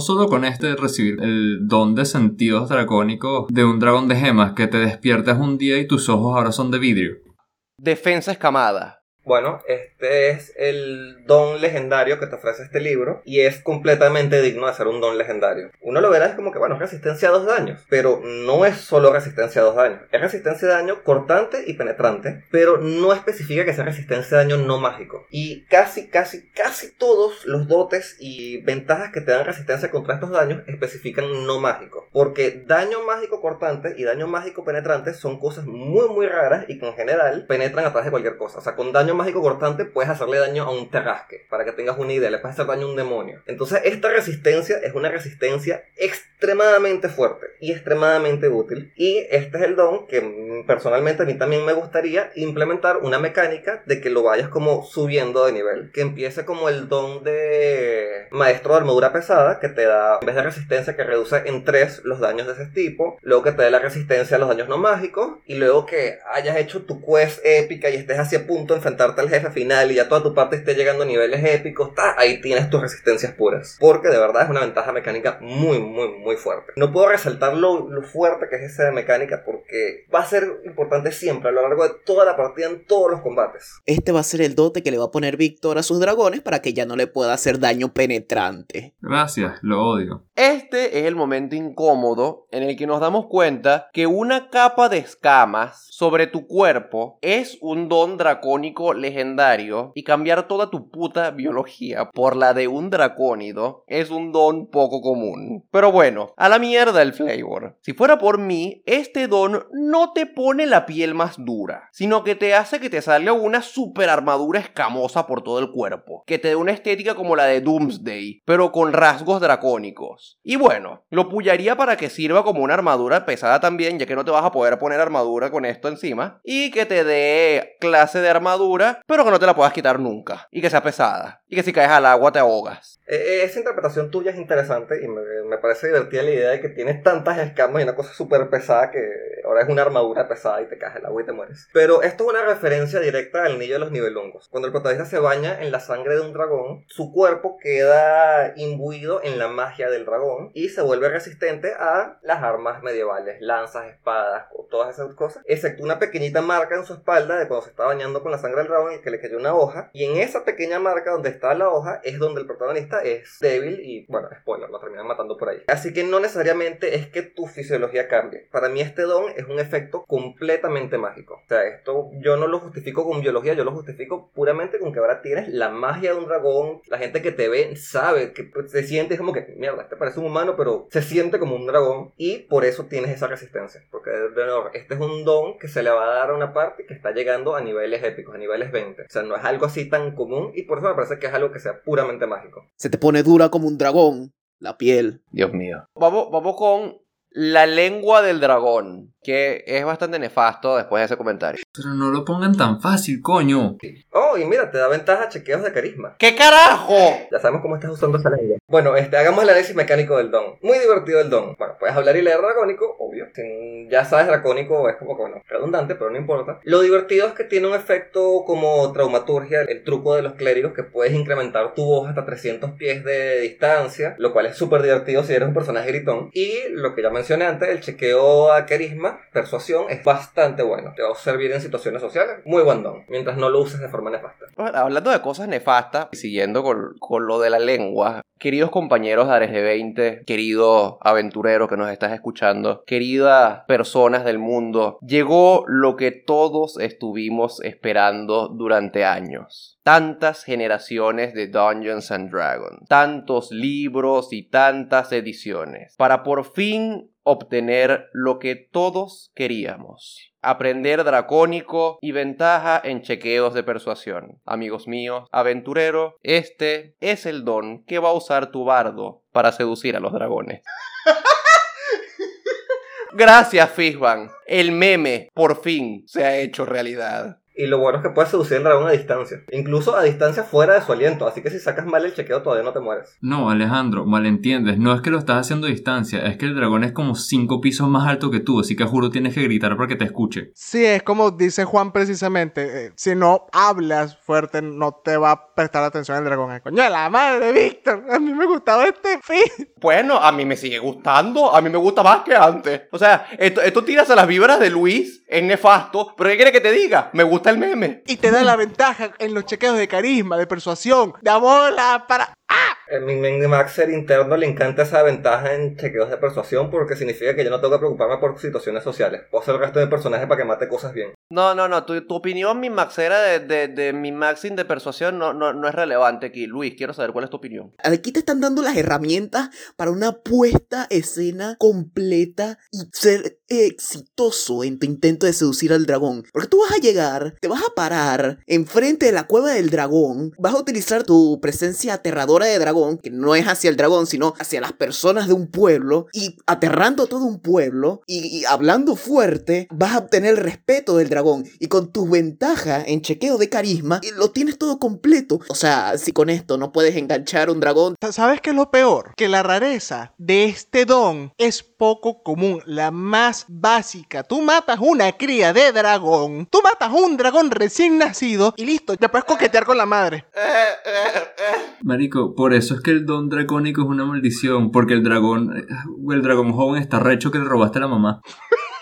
solo con este recibir el don de sentidos dracónicos de un dragón de gemas que te despiertas un día y tus ojos ahora son de vidrio. Defensa escamada. Bueno, este es el don legendario que te ofrece este libro y es completamente digno de ser un don legendario. Uno lo verá es como que, bueno, resistencia a dos daños, pero no es solo resistencia a dos daños. Es resistencia a daño cortante y penetrante, pero no especifica que sea resistencia a daño no mágico. Y casi, casi, casi todos los dotes y ventajas que te dan resistencia contra estos daños especifican no mágico. Porque daño mágico cortante y daño mágico penetrante son cosas muy, muy raras y que en general penetran a través de cualquier cosa. O sea, con daño mágico cortante puedes hacerle daño a un terrasque, para que tengas una idea, le puedes hacer daño a un demonio. Entonces esta resistencia es una resistencia extremadamente fuerte y extremadamente útil. Y este es el don que mm, personalmente a mí también me gustaría implementar una mecánica de que lo vayas como subiendo de nivel. Que empiece como el don de maestro de armadura pesada, que te da, en vez de resistencia, que reduce en 3 los daños de ese tipo. Luego que te dé la resistencia a los daños no mágicos. Y luego que hayas hecho tu quest épica y estés así a punto de enfrentarte al jefe final y ya toda tu parte esté llegando a niveles épicos, ahí tienes tus resistencias puras. Porque de verdad es una ventaja mecánica muy, muy, muy fuerte. No puedo resaltar lo, lo fuerte que es esa mecánica porque va a ser importante siempre a lo largo de toda la partida en todos los combates. Este va a ser el dote que le va a poner Víctor a sus dragones para que ya no le pueda hacer daño penetrante. Gracias, lo odio. Este es el momento incómodo en el que nos damos cuenta que una capa de escamas sobre tu cuerpo es un don dracónico legendario y cambiar toda tu puta biología por la de un dracónido es un don poco común. Pero bueno, a la mierda el flavor. Si fuera por mí, este don no te pone la piel más dura, sino que te hace que te salga una super armadura escamosa por todo el cuerpo, que te dé una estética como la de Doomsday, pero con rasgos dracónicos. Y bueno, lo pullaría para que sirva como una armadura pesada también, ya que no te vas a poder poner armadura con esto encima, y que te dé clase de armadura, pero que no te la puedas quitar nunca, y que sea pesada, y que si caes al agua te ahogas. Eh, eh, esa interpretación tuya es interesante y me, me parece divertida la idea de que tienes tantas escamas y una cosa súper pesada que ahora es una armadura pesada y te caes el agua y te mueres. Pero esto es una referencia directa al niño de los nivelungos. Cuando el protagonista se baña en la sangre de un dragón, su cuerpo queda imbuido en la magia del dragón y se vuelve resistente a las armas medievales, lanzas, espadas, todas esas cosas, excepto una pequeñita marca en su espalda de cuando se está bañando con la sangre del dragón y que le cayó una hoja. Y en esa pequeña marca donde está la hoja es donde el protagonista es débil y, bueno, spoiler, lo terminan matando por ahí. Así que no necesariamente es que tu fisiología cambie. Para mí este don es un efecto completamente mágico. O sea, esto yo no lo justifico con biología, yo lo justifico puramente con que ahora tienes la magia de un dragón. La gente que te ve sabe que pues, se siente como que, mierda, este parece un humano, pero se siente como un dragón y por eso tienes esa resistencia. Porque de nuevo, este es un don que se le va a dar a una parte que está llegando a niveles épicos, a niveles 20. O sea, no es algo así tan común y por eso me parece que es algo que sea puramente mágico. Se te pone dura como un dragón, la piel. Dios mío. Vamos, vamos con la lengua del dragón. Que es bastante nefasto después de ese comentario. Pero no lo pongan tan fácil, coño. Oh, y mira, te da ventaja a chequeos de carisma. ¿Qué carajo? Ya sabemos cómo estás usando esa lengua. Bueno, este, hagamos el análisis mecánico del don. Muy divertido el don. Bueno, puedes hablar y leer dracónico, obvio. Si ya sabes dracónico, es como que, bueno, redundante, pero no importa. Lo divertido es que tiene un efecto como traumaturgia, el truco de los clérigos, que puedes incrementar tu voz hasta 300 pies de distancia, lo cual es súper divertido si eres un personaje gritón. Y lo que ya mencioné antes, el chequeo a carisma, persuasión, es bastante bueno. Te va a servir en situaciones sociales. Muy buen don, mientras no lo uses de forma nefasta. Bueno, hablando de cosas nefastas, siguiendo con, con lo de la lengua, queridos compañeros de Ares de 20, querido aventurero que nos estás escuchando, queridas personas del mundo, llegó lo que todos estuvimos esperando durante años. Tantas generaciones de Dungeons and Dragons, tantos libros y tantas ediciones, para por fin obtener lo que todos queríamos. Aprender dracónico y ventaja en chequeos de persuasión. Amigos míos, aventurero, este es el don que va a usar tu bardo para seducir a los dragones. Gracias, Fishban. El meme, por fin, se ha hecho realidad. Y lo bueno es que puedes seducir al dragón a distancia. Incluso a distancia fuera de su aliento. Así que si sacas mal el chequeo todavía no te mueres. No, Alejandro, malentiendes. No es que lo estás haciendo a distancia, es que el dragón es como cinco pisos más alto que tú, así que juro tienes que gritar para que te escuche. Sí, es como dice Juan precisamente. eh, si no hablas fuerte, no te va a prestar atención el dragón. Eh, Coño, la madre de Víctor. A mí me gustaba este fin. Bueno, a mí me sigue gustando, a mí me gusta más que antes. O sea, esto, esto tiras a las vibras de Luis, es nefasto, pero ¿qué quiere que te diga? Me gusta el meme. Y te da la ventaja en los chequeos de carisma, de persuasión, de bola para. A mi Maxer interno le encanta esa ventaja en chequeos de persuasión porque significa que yo no tengo que preocuparme por situaciones sociales. Puedo hacer el resto de personajes para que mate cosas bien. No, no, no, tu, tu opinión, mi maxera de, de, de mi maxing de persuasión no, no, no es relevante aquí. Luis, quiero saber cuál es tu opinión. Aquí te están dando las herramientas para una puesta escena completa y ser exitoso en tu intento de seducir al dragón. Porque tú vas a llegar, te vas a parar enfrente de la cueva del dragón, vas a utilizar tu presencia aterradora de dragón, que no es hacia el dragón, sino hacia las personas de un pueblo, y aterrando todo un pueblo, y, hablando fuerte, vas a obtener el respeto del dragón. Y con tu ventaja en chequeo de carisma, eh, lo tienes todo completo. O sea, si con esto no puedes enganchar un dragón, ¿Sabes qué es lo peor? Que la rareza de este don es poco común, la más básica. Tú matas una cría de dragón, tú matas un dragón recién nacido y listo, ya puedes coquetear con la madre. Marico, por eso es que el don dracónico es una maldición, porque el dragón, el dragón joven está recho que le robaste a la mamá.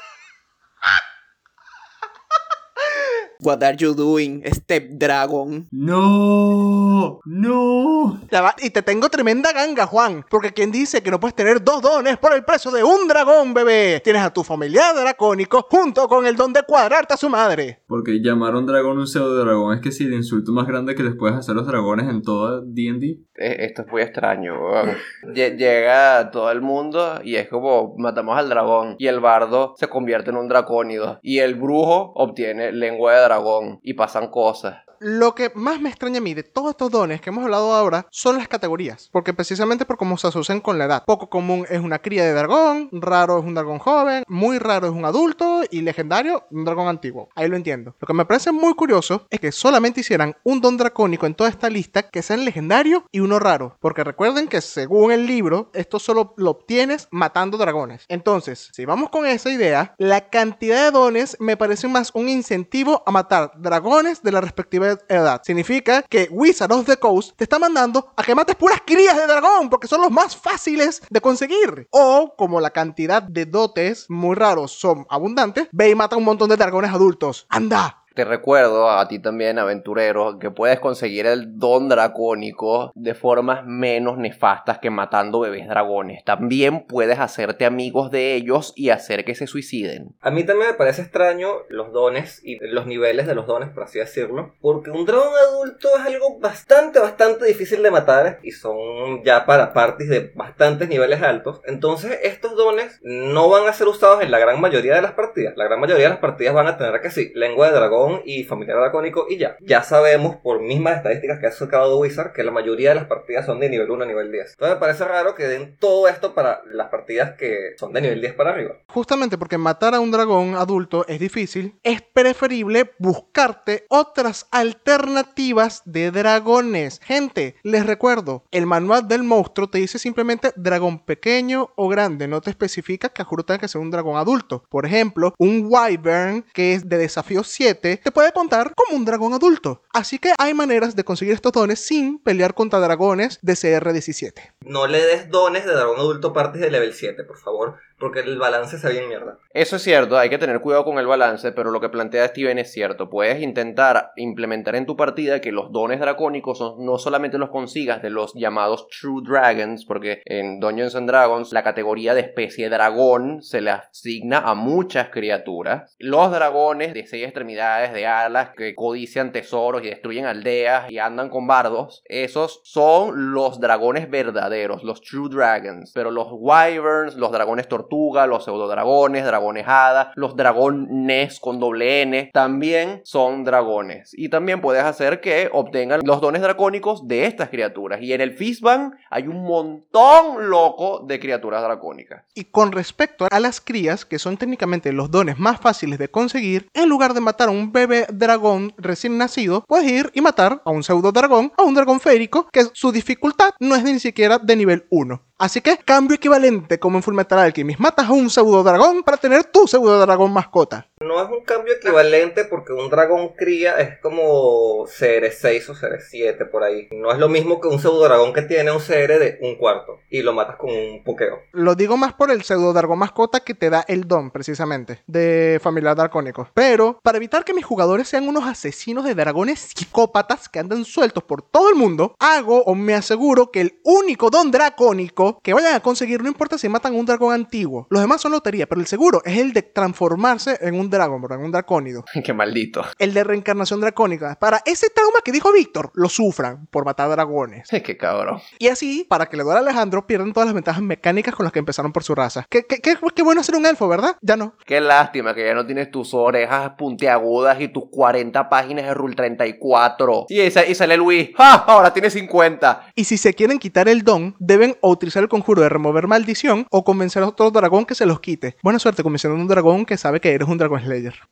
what are you doing, Step Dragon? No, no. Y te tengo tremenda ganga, Juan, porque quien dice que no puedes tener dos dones por el precio de un dragón, bebé. Tienes a tu familiar dracónico junto con el don de cuadrarte a su madre. Porque llamar a un dragón un pseudo dragón es que si el insulto más grande que les puedes hacer a los dragones en toda D&D. Eh, Esto es muy extraño, Llega todo el mundo y es como matamos al dragón y el bardo se convierte en un dracónido y el brujo obtiene lengua de dragón y pasan cosas. Lo que más me extraña a mí de todos estos dones que hemos hablado ahora son las categorías, porque precisamente por cómo se asocian con la edad. Poco común es una cría de dragón, raro es un dragón joven, muy raro es un adulto y legendario un dragón antiguo. Ahí lo entiendo. Lo que me parece muy curioso es que solamente hicieran un don dracónico en toda esta lista que sean legendario y uno raro, porque recuerden que según el libro esto solo lo obtienes matando dragones. Entonces, si vamos con esa idea, la cantidad de dones me parece más un incentivo a matar dragones de la respectiva edad. Significa que Wizard of the Coast te está mandando a que mates puras crías de dragón porque son los más fáciles de conseguir. O como la cantidad de dotes muy raros son abundantes, ve y mata un montón de dragones adultos. ¡Anda! Te recuerdo a ti también, aventurero, que puedes conseguir el don dracónico de formas menos nefastas que matando bebés dragones. También puedes hacerte amigos de ellos y hacer que se suiciden. A mí también me parece extraño los dones y los niveles de los dones, por así decirlo. Porque un dragón adulto es algo bastante, bastante difícil de matar. Y son ya para parties de bastantes niveles altos. Entonces estos dones no van a ser usados en la gran mayoría de las partidas. La gran mayoría de las partidas van a tener que sí, lengua de dragón y familiar dracónico y ya. Ya sabemos por mismas estadísticas que ha sacado Wizard que la mayoría de las partidas son de nivel 1 a nivel 10. Entonces me parece raro que den todo esto para las partidas que son de nivel 10 para arriba. Justamente porque matar a un dragón adulto es difícil, es preferible buscarte otras alternativas de dragones. Gente, les recuerdo, el manual del monstruo te dice simplemente dragón pequeño o grande, no te especifica que juro que ser un dragón adulto. Por ejemplo, un wyvern que es de desafío 7 te puede contar como un dragón adulto. Así que hay maneras de conseguir estos dones sin pelear contra dragones de CR17. No le des dones de dragón adulto partes de level 7, por favor, porque el balance se ve en mierda. Eso es cierto, hay que tener cuidado con el balance, pero lo que plantea Steven es cierto. Puedes intentar implementar en tu partida que los dones dracónicos son- no solamente los consigas de los llamados True Dragons, porque en Dungeons and Dragons la categoría de especie dragón se le asigna a muchas criaturas. Los dragones de seis extremidades, de alas, que codician tesoros y destruyen aldeas y andan con bardos, esos son los dragones verdaderos, los True Dragons. Pero los Wyverns, los dragones los pseudodragones, dragones hada, los dragones con doble N, también son dragones. Y también puedes hacer que obtengan los dones dracónicos de estas criaturas. Y en el Fistban hay un montón loco de criaturas dracónicas. Y con respecto a las crías, que son técnicamente los dones más fáciles de conseguir, en lugar de matar a un bebé dragón recién nacido, puedes ir y matar a un pseudo dragón, a un dragón férico, que su dificultad no es ni siquiera de nivel 1. Así que, cambio equivalente como en Fullmetal Alchemist, matas a un pseudo dragón para tener tu pseudo dragón mascota. No es un cambio equivalente porque un dragón cría es como CR6 o CR7 por ahí. No es lo mismo que un pseudo dragón que tiene un CR de un cuarto y lo matas con un pokeo. Lo digo más por el pseudo dragón mascota que te da el don, precisamente, de familiar dracónico. Pero, para evitar que mis jugadores sean unos asesinos de dragones psicópatas que andan sueltos por todo el mundo, hago o me aseguro que el único don dracónico que vayan a conseguir, no importa si matan un dragón antiguo, los demás son lotería, pero el seguro es el de transformarse en un dragón, ¿verdad? en un dracónido. Qué maldito. El de reencarnación dracónica. Para ese trauma que dijo Víctor, lo sufran por matar dragones. Qué cabrón. Y así, para que le duela a Alejandro, pierdan todas las ventajas mecánicas con las que empezaron por su raza. Qué, qué, qué, qué bueno ser un elfo, ¿verdad? Ya no. Qué lástima que ya no tienes tus orejas puntiagudas y tus 40 páginas de Rule 34. Y, esa, y sale Luis. ¡Ja! Ahora tiene 50. Y si se quieren quitar el don, deben o utilizar el conjuro de remover maldición o convencer a otro dragón que se los quite. Buena suerte convenciendo a un dragón que sabe que eres un dragón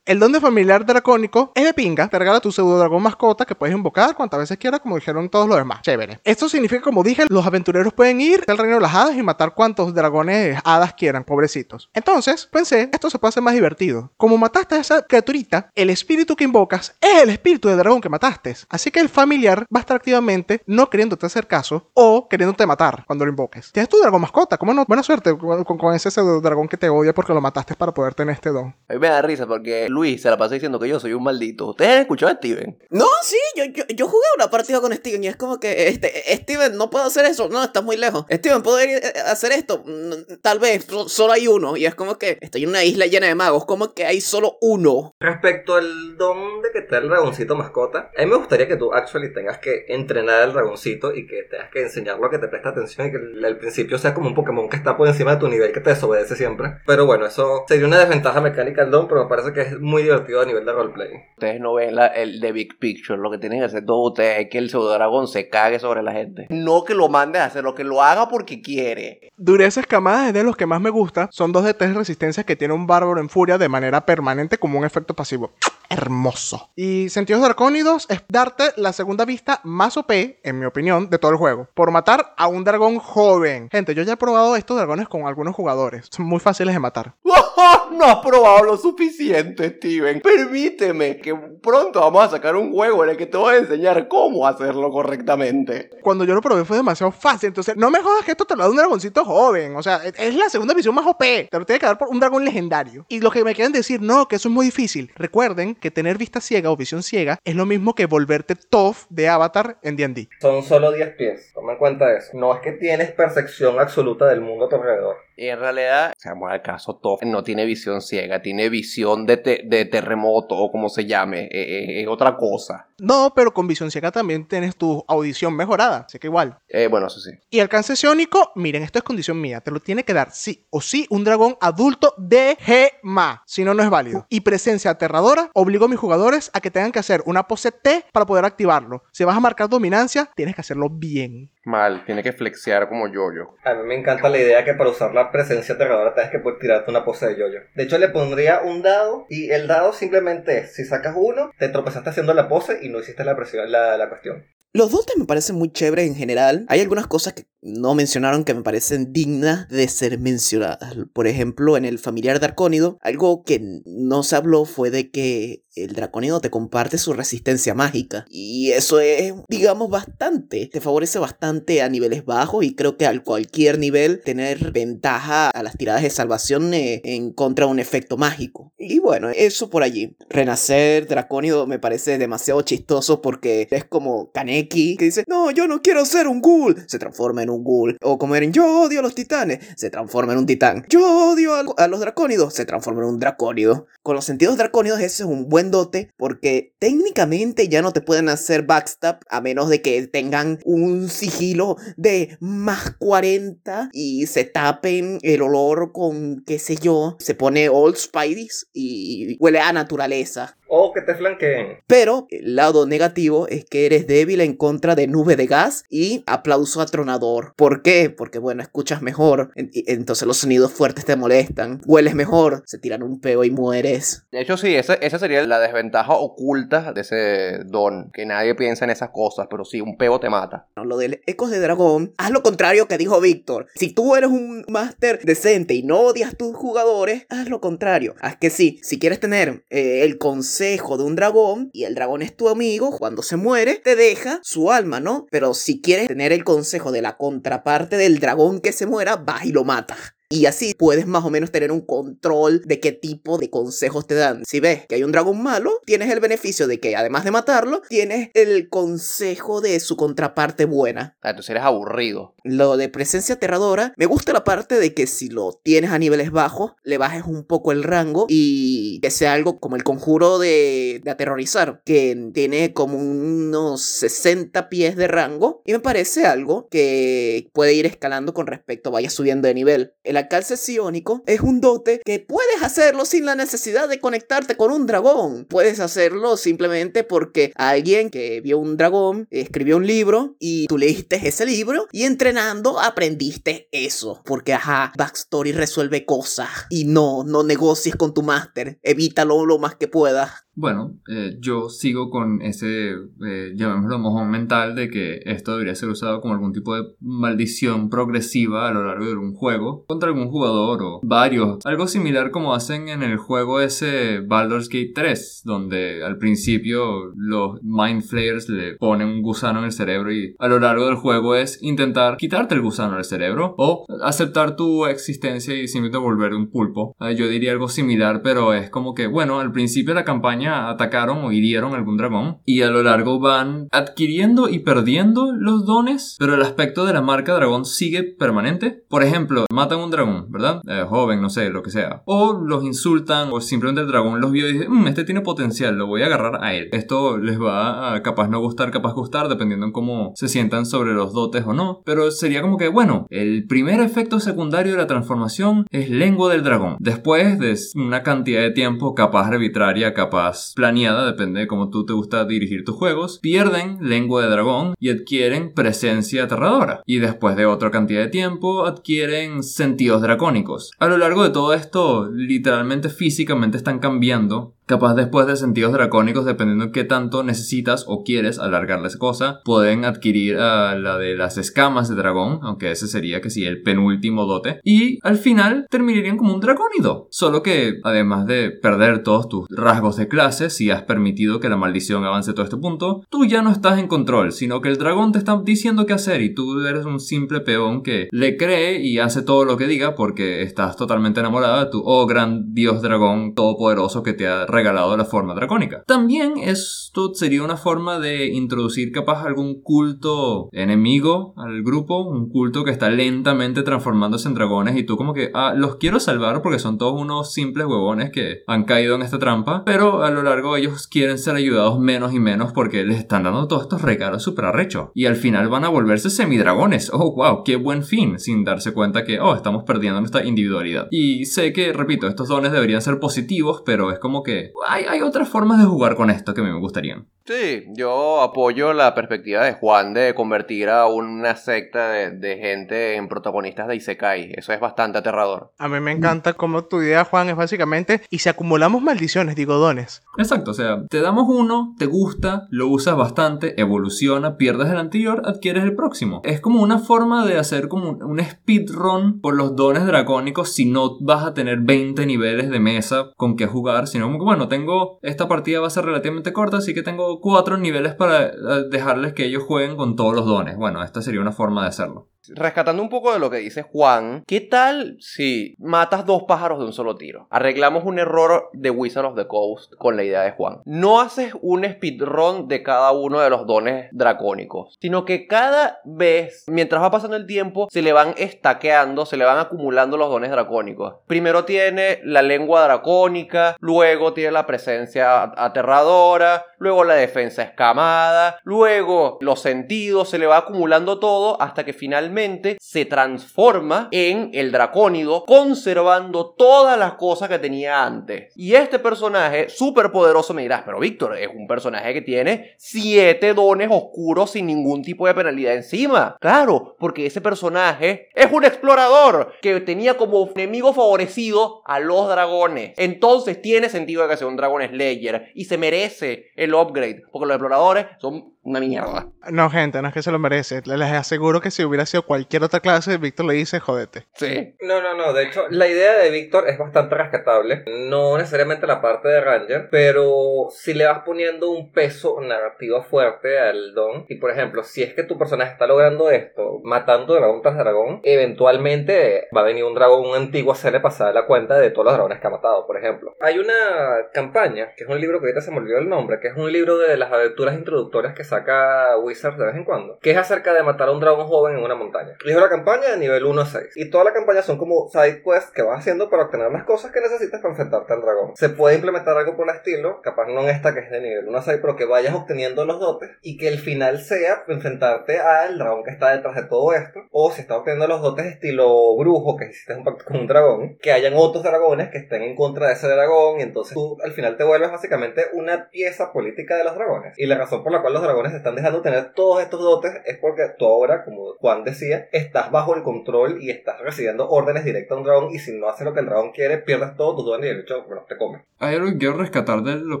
El don de familiar dracónico es de pinga. Te regala tu pseudo dragón mascota que puedes invocar cuantas veces quieras, como dijeron todos los demás. Chévere. Esto significa, como dije, los aventureros pueden ir al reino de las hadas y matar cuantos dragones hadas quieran, pobrecitos. Entonces, pensé, esto se puede hacer más divertido. Como mataste a esa criaturita, el espíritu que invocas es el espíritu de dragón que mataste. Así que el familiar va a estar activamente no queriéndote hacer caso o queriéndote matar cuando lo invoques. Tienes tu dragón mascota, ¿cómo no? Buena suerte con, ese pseudo dragón que te odia porque lo mataste para poder tener este don. A risa porque Luis se la pasa diciendo que yo soy un maldito. ¿Ustedes han escuchado a Steven? No, sí, yo, yo, yo jugué una partida con Steven y es como que, este, Steven, no puedo hacer eso, no, estás muy lejos. Steven, ¿puedo ir eh, a hacer esto? Mm, Tal vez, so- solo hay uno. Y es como que estoy en una isla llena de magos, como que hay solo uno. Respecto al don de que te da el dragoncito mascota, a mí me gustaría que tú actually tengas que entrenar al dragoncito y que tengas que enseñarlo a que te preste atención y que al al principio sea como un Pokémon que está por encima de tu nivel que te desobedece siempre. Pero bueno, eso sería una desventaja mecánica del don, pero me parece que es muy divertido a nivel de roleplay. Ustedes no ven la- el de Big Picture. Lo que tienen que hacer todos ustedes es que el pseudodragón se cague sobre la gente. No que lo mande a hacer, lo que lo haga porque quiere. Dureza escamada es de los que más me gusta. Son dos de tres resistencias que tiene un bárbaro en furia de manera permanente como un efecto pasivo. Hermoso. Y sentidos dracónidos es darte la segunda vista más OP, en mi opinión, de todo el juego. Por matar a un dragón joven. Gente, yo ya he probado estos dragones con algunos jugadores. Son muy fáciles de matar. No has probado lo suficiente, Steven. Permíteme que pronto vamos a sacar un juego en el que te voy a enseñar cómo hacerlo correctamente. Cuando yo lo probé fue demasiado fácil. Entonces, no me jodas que esto te lo da un dragoncito joven. O sea, es- es la segunda visión más OP. Te lo tiene que dar por un dragón legendario. Y lo que me quieren decir, no, que eso es muy difícil. Recuerden que tener vista ciega o visión ciega es lo mismo que volverte Toph de Avatar en D&D. Son solo 10 pies, toma en cuenta eso. No es que tienes percepción absoluta del mundo a tu alrededor. Y en realidad, seamos al caso, Toph no tiene visión ciega, tiene visión de, de terremoto o como se llame, eh, eh, es otra cosa. No, pero con visión ciega también tienes tu audición mejorada, así que igual. Eh, bueno, eso sí. Y alcance psiónico, miren, esto es condición mía, te lo tiene que dar sí o sí un dragón adulto de Gema, si no, no es válido. Y presencia aterradora, obligo a mis jugadores a que tengan que hacer una pose T para poder activarlo. Si vas a marcar dominancia, tienes que hacerlo bien. Mal, tiene que flexear como yo-yo. A mí me encanta la idea que para usar la presencia aterradora tienes que poder tirarte una pose de yoyo. De hecho, le pondría un dado y el dado simplemente es, si sacas uno, te tropezaste haciendo la pose y no hiciste la, presión, la, la cuestión. Los dotes me parecen muy chéveres en general. Hay algunas cosas que no mencionaron que me parecen dignas de ser mencionadas. Por ejemplo, en el familiar Dracónido, algo que no se habló fue de que el Dracónido te comparte su resistencia mágica. Y eso es, digamos, bastante. Te favorece bastante a niveles bajos y creo que al cualquier nivel tener ventaja a las tiradas de salvación eh, en contra de un efecto mágico. Y bueno, eso por allí. Renacer Dracónido me parece demasiado chistoso porque es como Que dice, no, yo no quiero ser un ghoul. Se transforma en un ghoul. O como en yo odio a los titanes. Se transforma en un titán. Yo odio a, a los dracónidos. Se transforma en un dracónido. Con los sentidos dracónidos ese es un buen dote porque técnicamente ya no te pueden hacer backstab a menos de que tengan un sigilo de más 40 y se tapen el olor con qué sé yo, se pone Old Spideys y huele a naturaleza. O que te flanqueen. Pero el lado negativo es que eres débil en contra de nube de gas y aplauso atronador. ¿Por qué? Porque bueno, escuchas mejor, entonces los sonidos fuertes te molestan, hueles mejor, se tiran un peo y mueres. De hecho, sí, esa, esa sería la desventaja oculta de ese don. Que nadie piensa en esas cosas, pero sí, un pego te mata. No, Lo del Ecos de Dragón, haz lo contrario que dijo Víctor. Si tú eres un máster decente y no odias tus jugadores, haz lo contrario. Haz que sí, si quieres tener eh, el consejo de un dragón y el dragón es tu amigo, cuando se muere, te deja su alma, ¿no? Pero si quieres tener el consejo de la contraparte del dragón que se muera, vas y lo matas. Y así puedes más o menos tener un control de qué tipo de consejos te dan. Si ves que hay un dragón malo, tienes el beneficio de que además de matarlo, tienes el consejo de su contraparte buena. Ah, Entonces eres aburrido. Lo de presencia aterradora, me gusta la parte de que si lo tienes a niveles bajos, le bajes un poco el rango y que sea algo como el conjuro de, de aterrorizar, que tiene como unos 60 pies de rango y me parece algo que puede ir escalando con respecto vaya subiendo de nivel. El alcance psiónico es un dote que puedes hacerlo sin la necesidad de conectarte con un dragón. Puedes hacerlo simplemente porque alguien que vio un dragón escribió un libro y tú leíste ese libro y entrenando aprendiste eso. Porque ajá, Backstory resuelve cosas y no, no negocies con tu máster. Evítalo lo más que puedas. Bueno, eh, yo sigo con ese, eh, llamémoslo mojón mental, de que esto debería ser usado como algún tipo de maldición progresiva a lo largo de un juego contra algún jugador o varios. Algo similar como hacen en el juego ese Baldur's Gate 3, donde al principio los Mind Flayers le ponen un gusano en el cerebro y a lo largo del juego es intentar quitarte el gusano del cerebro o aceptar tu existencia y simplemente volver un pulpo. Ah, yo diría algo similar, pero es como que, bueno, al principio de la campaña atacaron o hirieron algún dragón y a lo largo van adquiriendo y perdiendo los dones, pero el aspecto de la marca dragón sigue permanente. Por ejemplo, matan un dragón, ¿verdad? Eh, joven, no sé, lo que sea. O los insultan o simplemente el dragón los vio y dice, "Mm, este tiene potencial, lo voy a agarrar a él. Esto les va a capaz no gustar, capaz gustar, dependiendo en cómo se sientan sobre los dotes o no. Pero sería como que, bueno, el primer efecto secundario de la transformación es lengua del dragón. Después de una cantidad de tiempo capaz arbitraria, capaz planeada, depende de cómo tú te gusta dirigir tus juegos, pierden lengua de dragón y adquieren presencia aterradora. Y después de otra cantidad de tiempo adquieren sentidos dracónicos. A lo largo de todo esto, literalmente físicamente están cambiando Capaz después de sentidos dracónicos, dependiendo de qué tanto necesitas o quieres alargar la cosa, pueden adquirir ah, la de las escamas de dragón, aunque ese sería que sí, el penúltimo dote. Y al final terminarían como un dracónido. Solo que, además de perder todos tus rasgos de clase, si has permitido que la maldición avance todo este punto, tú ya no estás en control, sino que el dragón te está diciendo qué hacer y tú eres un simple peón que le cree y hace todo lo que diga porque estás totalmente enamorada de tu, oh gran dios dragón todopoderoso que te ha regalado la forma dracónica. También esto sería una forma de introducir capaz algún culto enemigo al grupo, un culto que está lentamente transformándose en dragones y tú como que, ah, los quiero salvar porque son todos unos simples huevones que han caído en esta trampa, pero a lo largo ellos quieren ser ayudados menos y menos porque les están dando todos estos regalos súper arrechos. Y al final van a volverse semidragones. Oh, wow, qué buen fin, sin darse cuenta que, oh, estamos perdiendo nuestra individualidad. Y sé que, repito, estos dones deberían ser positivos, pero es como que hay, hay otras formas de jugar con esto que a mí me gustarían. Sí, yo apoyo la perspectiva de Juan de convertir a una secta de, de gente en protagonistas de Isekai. Eso es bastante aterrador. A mí me encanta como tu idea, Juan, es básicamente, y si acumulamos maldiciones, digo dones. Exacto, o sea, te damos uno, te gusta, lo usas bastante, evoluciona, pierdes el anterior, adquieres el próximo. Es como una forma de hacer como un, un speedrun por los dones dracónicos si no vas a tener 20 niveles de mesa con que jugar, sino como que, bueno, tengo, esta partida va a ser relativamente corta, así que tengo cuatro niveles para eh, dejarles que ellos jueguen con todos los dones. Bueno, esta sería una forma de hacerlo. Rescatando un poco de lo que dice Juan, ¿qué tal si matas dos pájaros de un solo tiro? Arreglamos un error de Wizard of the Coast con la idea de Juan. No haces un speedrun de cada uno de los dones dracónicos, sino que cada vez, mientras va pasando el tiempo, se le van estaqueando, se le van acumulando los dones dracónicos. Primero tiene la lengua dracónica, luego tiene la presencia aterradora, luego la defensa escamada, luego los sentidos, se le va acumulando todo hasta que finalmente se transforma en el dracónido, conservando todas las cosas que tenía antes. Y este personaje, súper poderoso, me dirás, pero Víctor, es un personaje que tiene siete dones oscuros sin ningún tipo de penalidad encima. Claro, porque ese personaje es un explorador que tenía como enemigo favorecido a los dragones. Entonces tiene sentido que sea un Dragon Slayer y se merece el upgrade, porque los exploradores son una mierda. No, gente, no es que se lo merece. Les aseguro que si hubiera sido cualquier otra clase, Víctor le dice, jodete. Sí. No, no, no. De hecho, la idea de Víctor es bastante rescatable. No necesariamente la parte de Ranger, pero si le vas poniendo un peso narrativo fuerte al don. Y por ejemplo, si es que tu personaje está logrando esto, matando dragón tras dragón, eventualmente va a venir un dragón antiguo a hacerle pasar la cuenta de todos los dragones que ha matado, por ejemplo. Hay una campaña, que es un libro que ahorita se me olvidó el nombre, que es un libro de las aventuras introductorias que saca Wizard de vez en cuando, que es acerca de matar a un dragón joven en una montaña. Es una campaña de nivel 1 a 6. Y toda la campaña son como side quests que vas haciendo para obtener las cosas que necesitas para enfrentarte al dragón. Se puede implementar algo por el estilo, capaz no en esta que es de nivel 1 a 6, pero que vayas obteniendo los dotes y que el final sea enfrentarte al dragón que está detrás de todo esto. O si estás obteniendo los dotes estilo brujo, que hiciste un pacto con un dragón, que hayan otros dragones que estén en contra de ese dragón y entonces tú al final te vuelves básicamente una pieza política de los dragones. Y la razón por la cual los dragones están dejando tener todos estos dotes es porque tú ahora, como Juan decía, estás bajo el control y estás recibiendo órdenes directas a un dragón y si no haces lo que el dragón quiere, pierdes todo tu dones y de hecho, bueno, te come. Hay algo que quiero rescatar de lo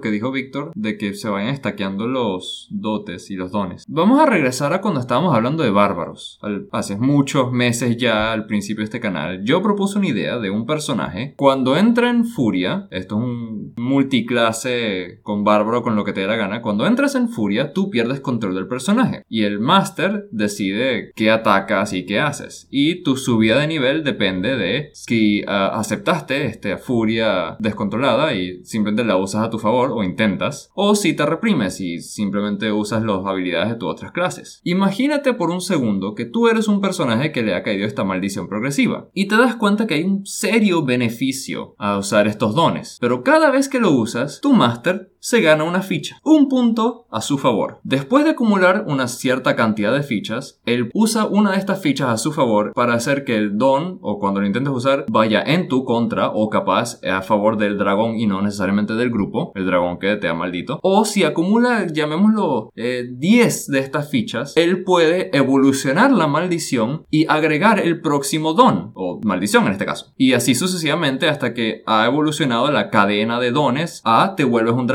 que dijo Víctor, de que se vayan estaqueando los dotes y los dones. Vamos a regresar a cuando estábamos hablando de bárbaros. Al- hace muchos meses ya al principio de este canal, yo propuse una idea de un personaje. Cuando entra en furia, esto es un multiclase con bárbaro con lo que te dé la gana, cuando entras en furia, tú pierdes control del personaje. Y el máster decide qué atacas y qué haces. Y tu subida de nivel depende de si ah, aceptaste esta furia descontrolada y simplemente la usas a tu favor o intentas, o si te reprimes y simplemente usas las habilidades de tus otras clases. Imagínate por un segundo que tú eres un personaje que le ha caído esta maldición progresiva y te das cuenta que hay un serio beneficio a usar estos dones, pero cada vez que lo usas, tu máster se gana una ficha, un punto a su favor. Después de acumular una cierta cantidad de fichas, él usa una de estas fichas a su favor para hacer que el don, o cuando lo intentes usar, vaya en tu contra o capaz a favor del dragón y no necesariamente del grupo, el dragón que te ha maldito. O si acumula, llamémoslo, eh, 10 de estas fichas, él puede evolucionar la maldición y agregar el próximo don, o maldición en este caso. Y así sucesivamente hasta que ha evolucionado la cadena de dones a te vuelves un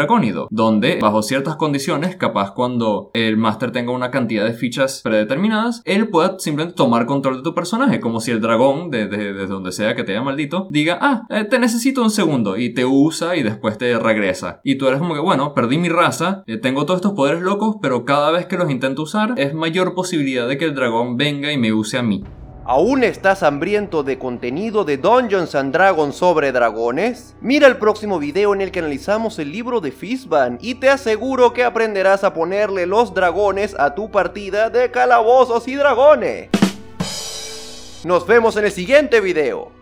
donde bajo ciertas condiciones, capaz cuando el máster tenga una cantidad de fichas predeterminadas, él pueda simplemente tomar control de tu personaje, como si el dragón, de, de- de donde sea que te haya maldito, diga, ah, eh, te necesito un segundo, y te usa y después te regresa. Y tú eres como que, bueno, perdí mi raza, eh, tengo todos estos poderes locos, pero cada vez que los intento usar, es mayor posibilidad de que el dragón venga y me use a mí. ¿Aún estás hambriento de contenido de Dungeons and Dragons sobre dragones? Mira el próximo video en el que analizamos el libro de Fizban y te aseguro que aprenderás a ponerle los dragones a tu partida de calabozos y dragones. Nos vemos en el siguiente video.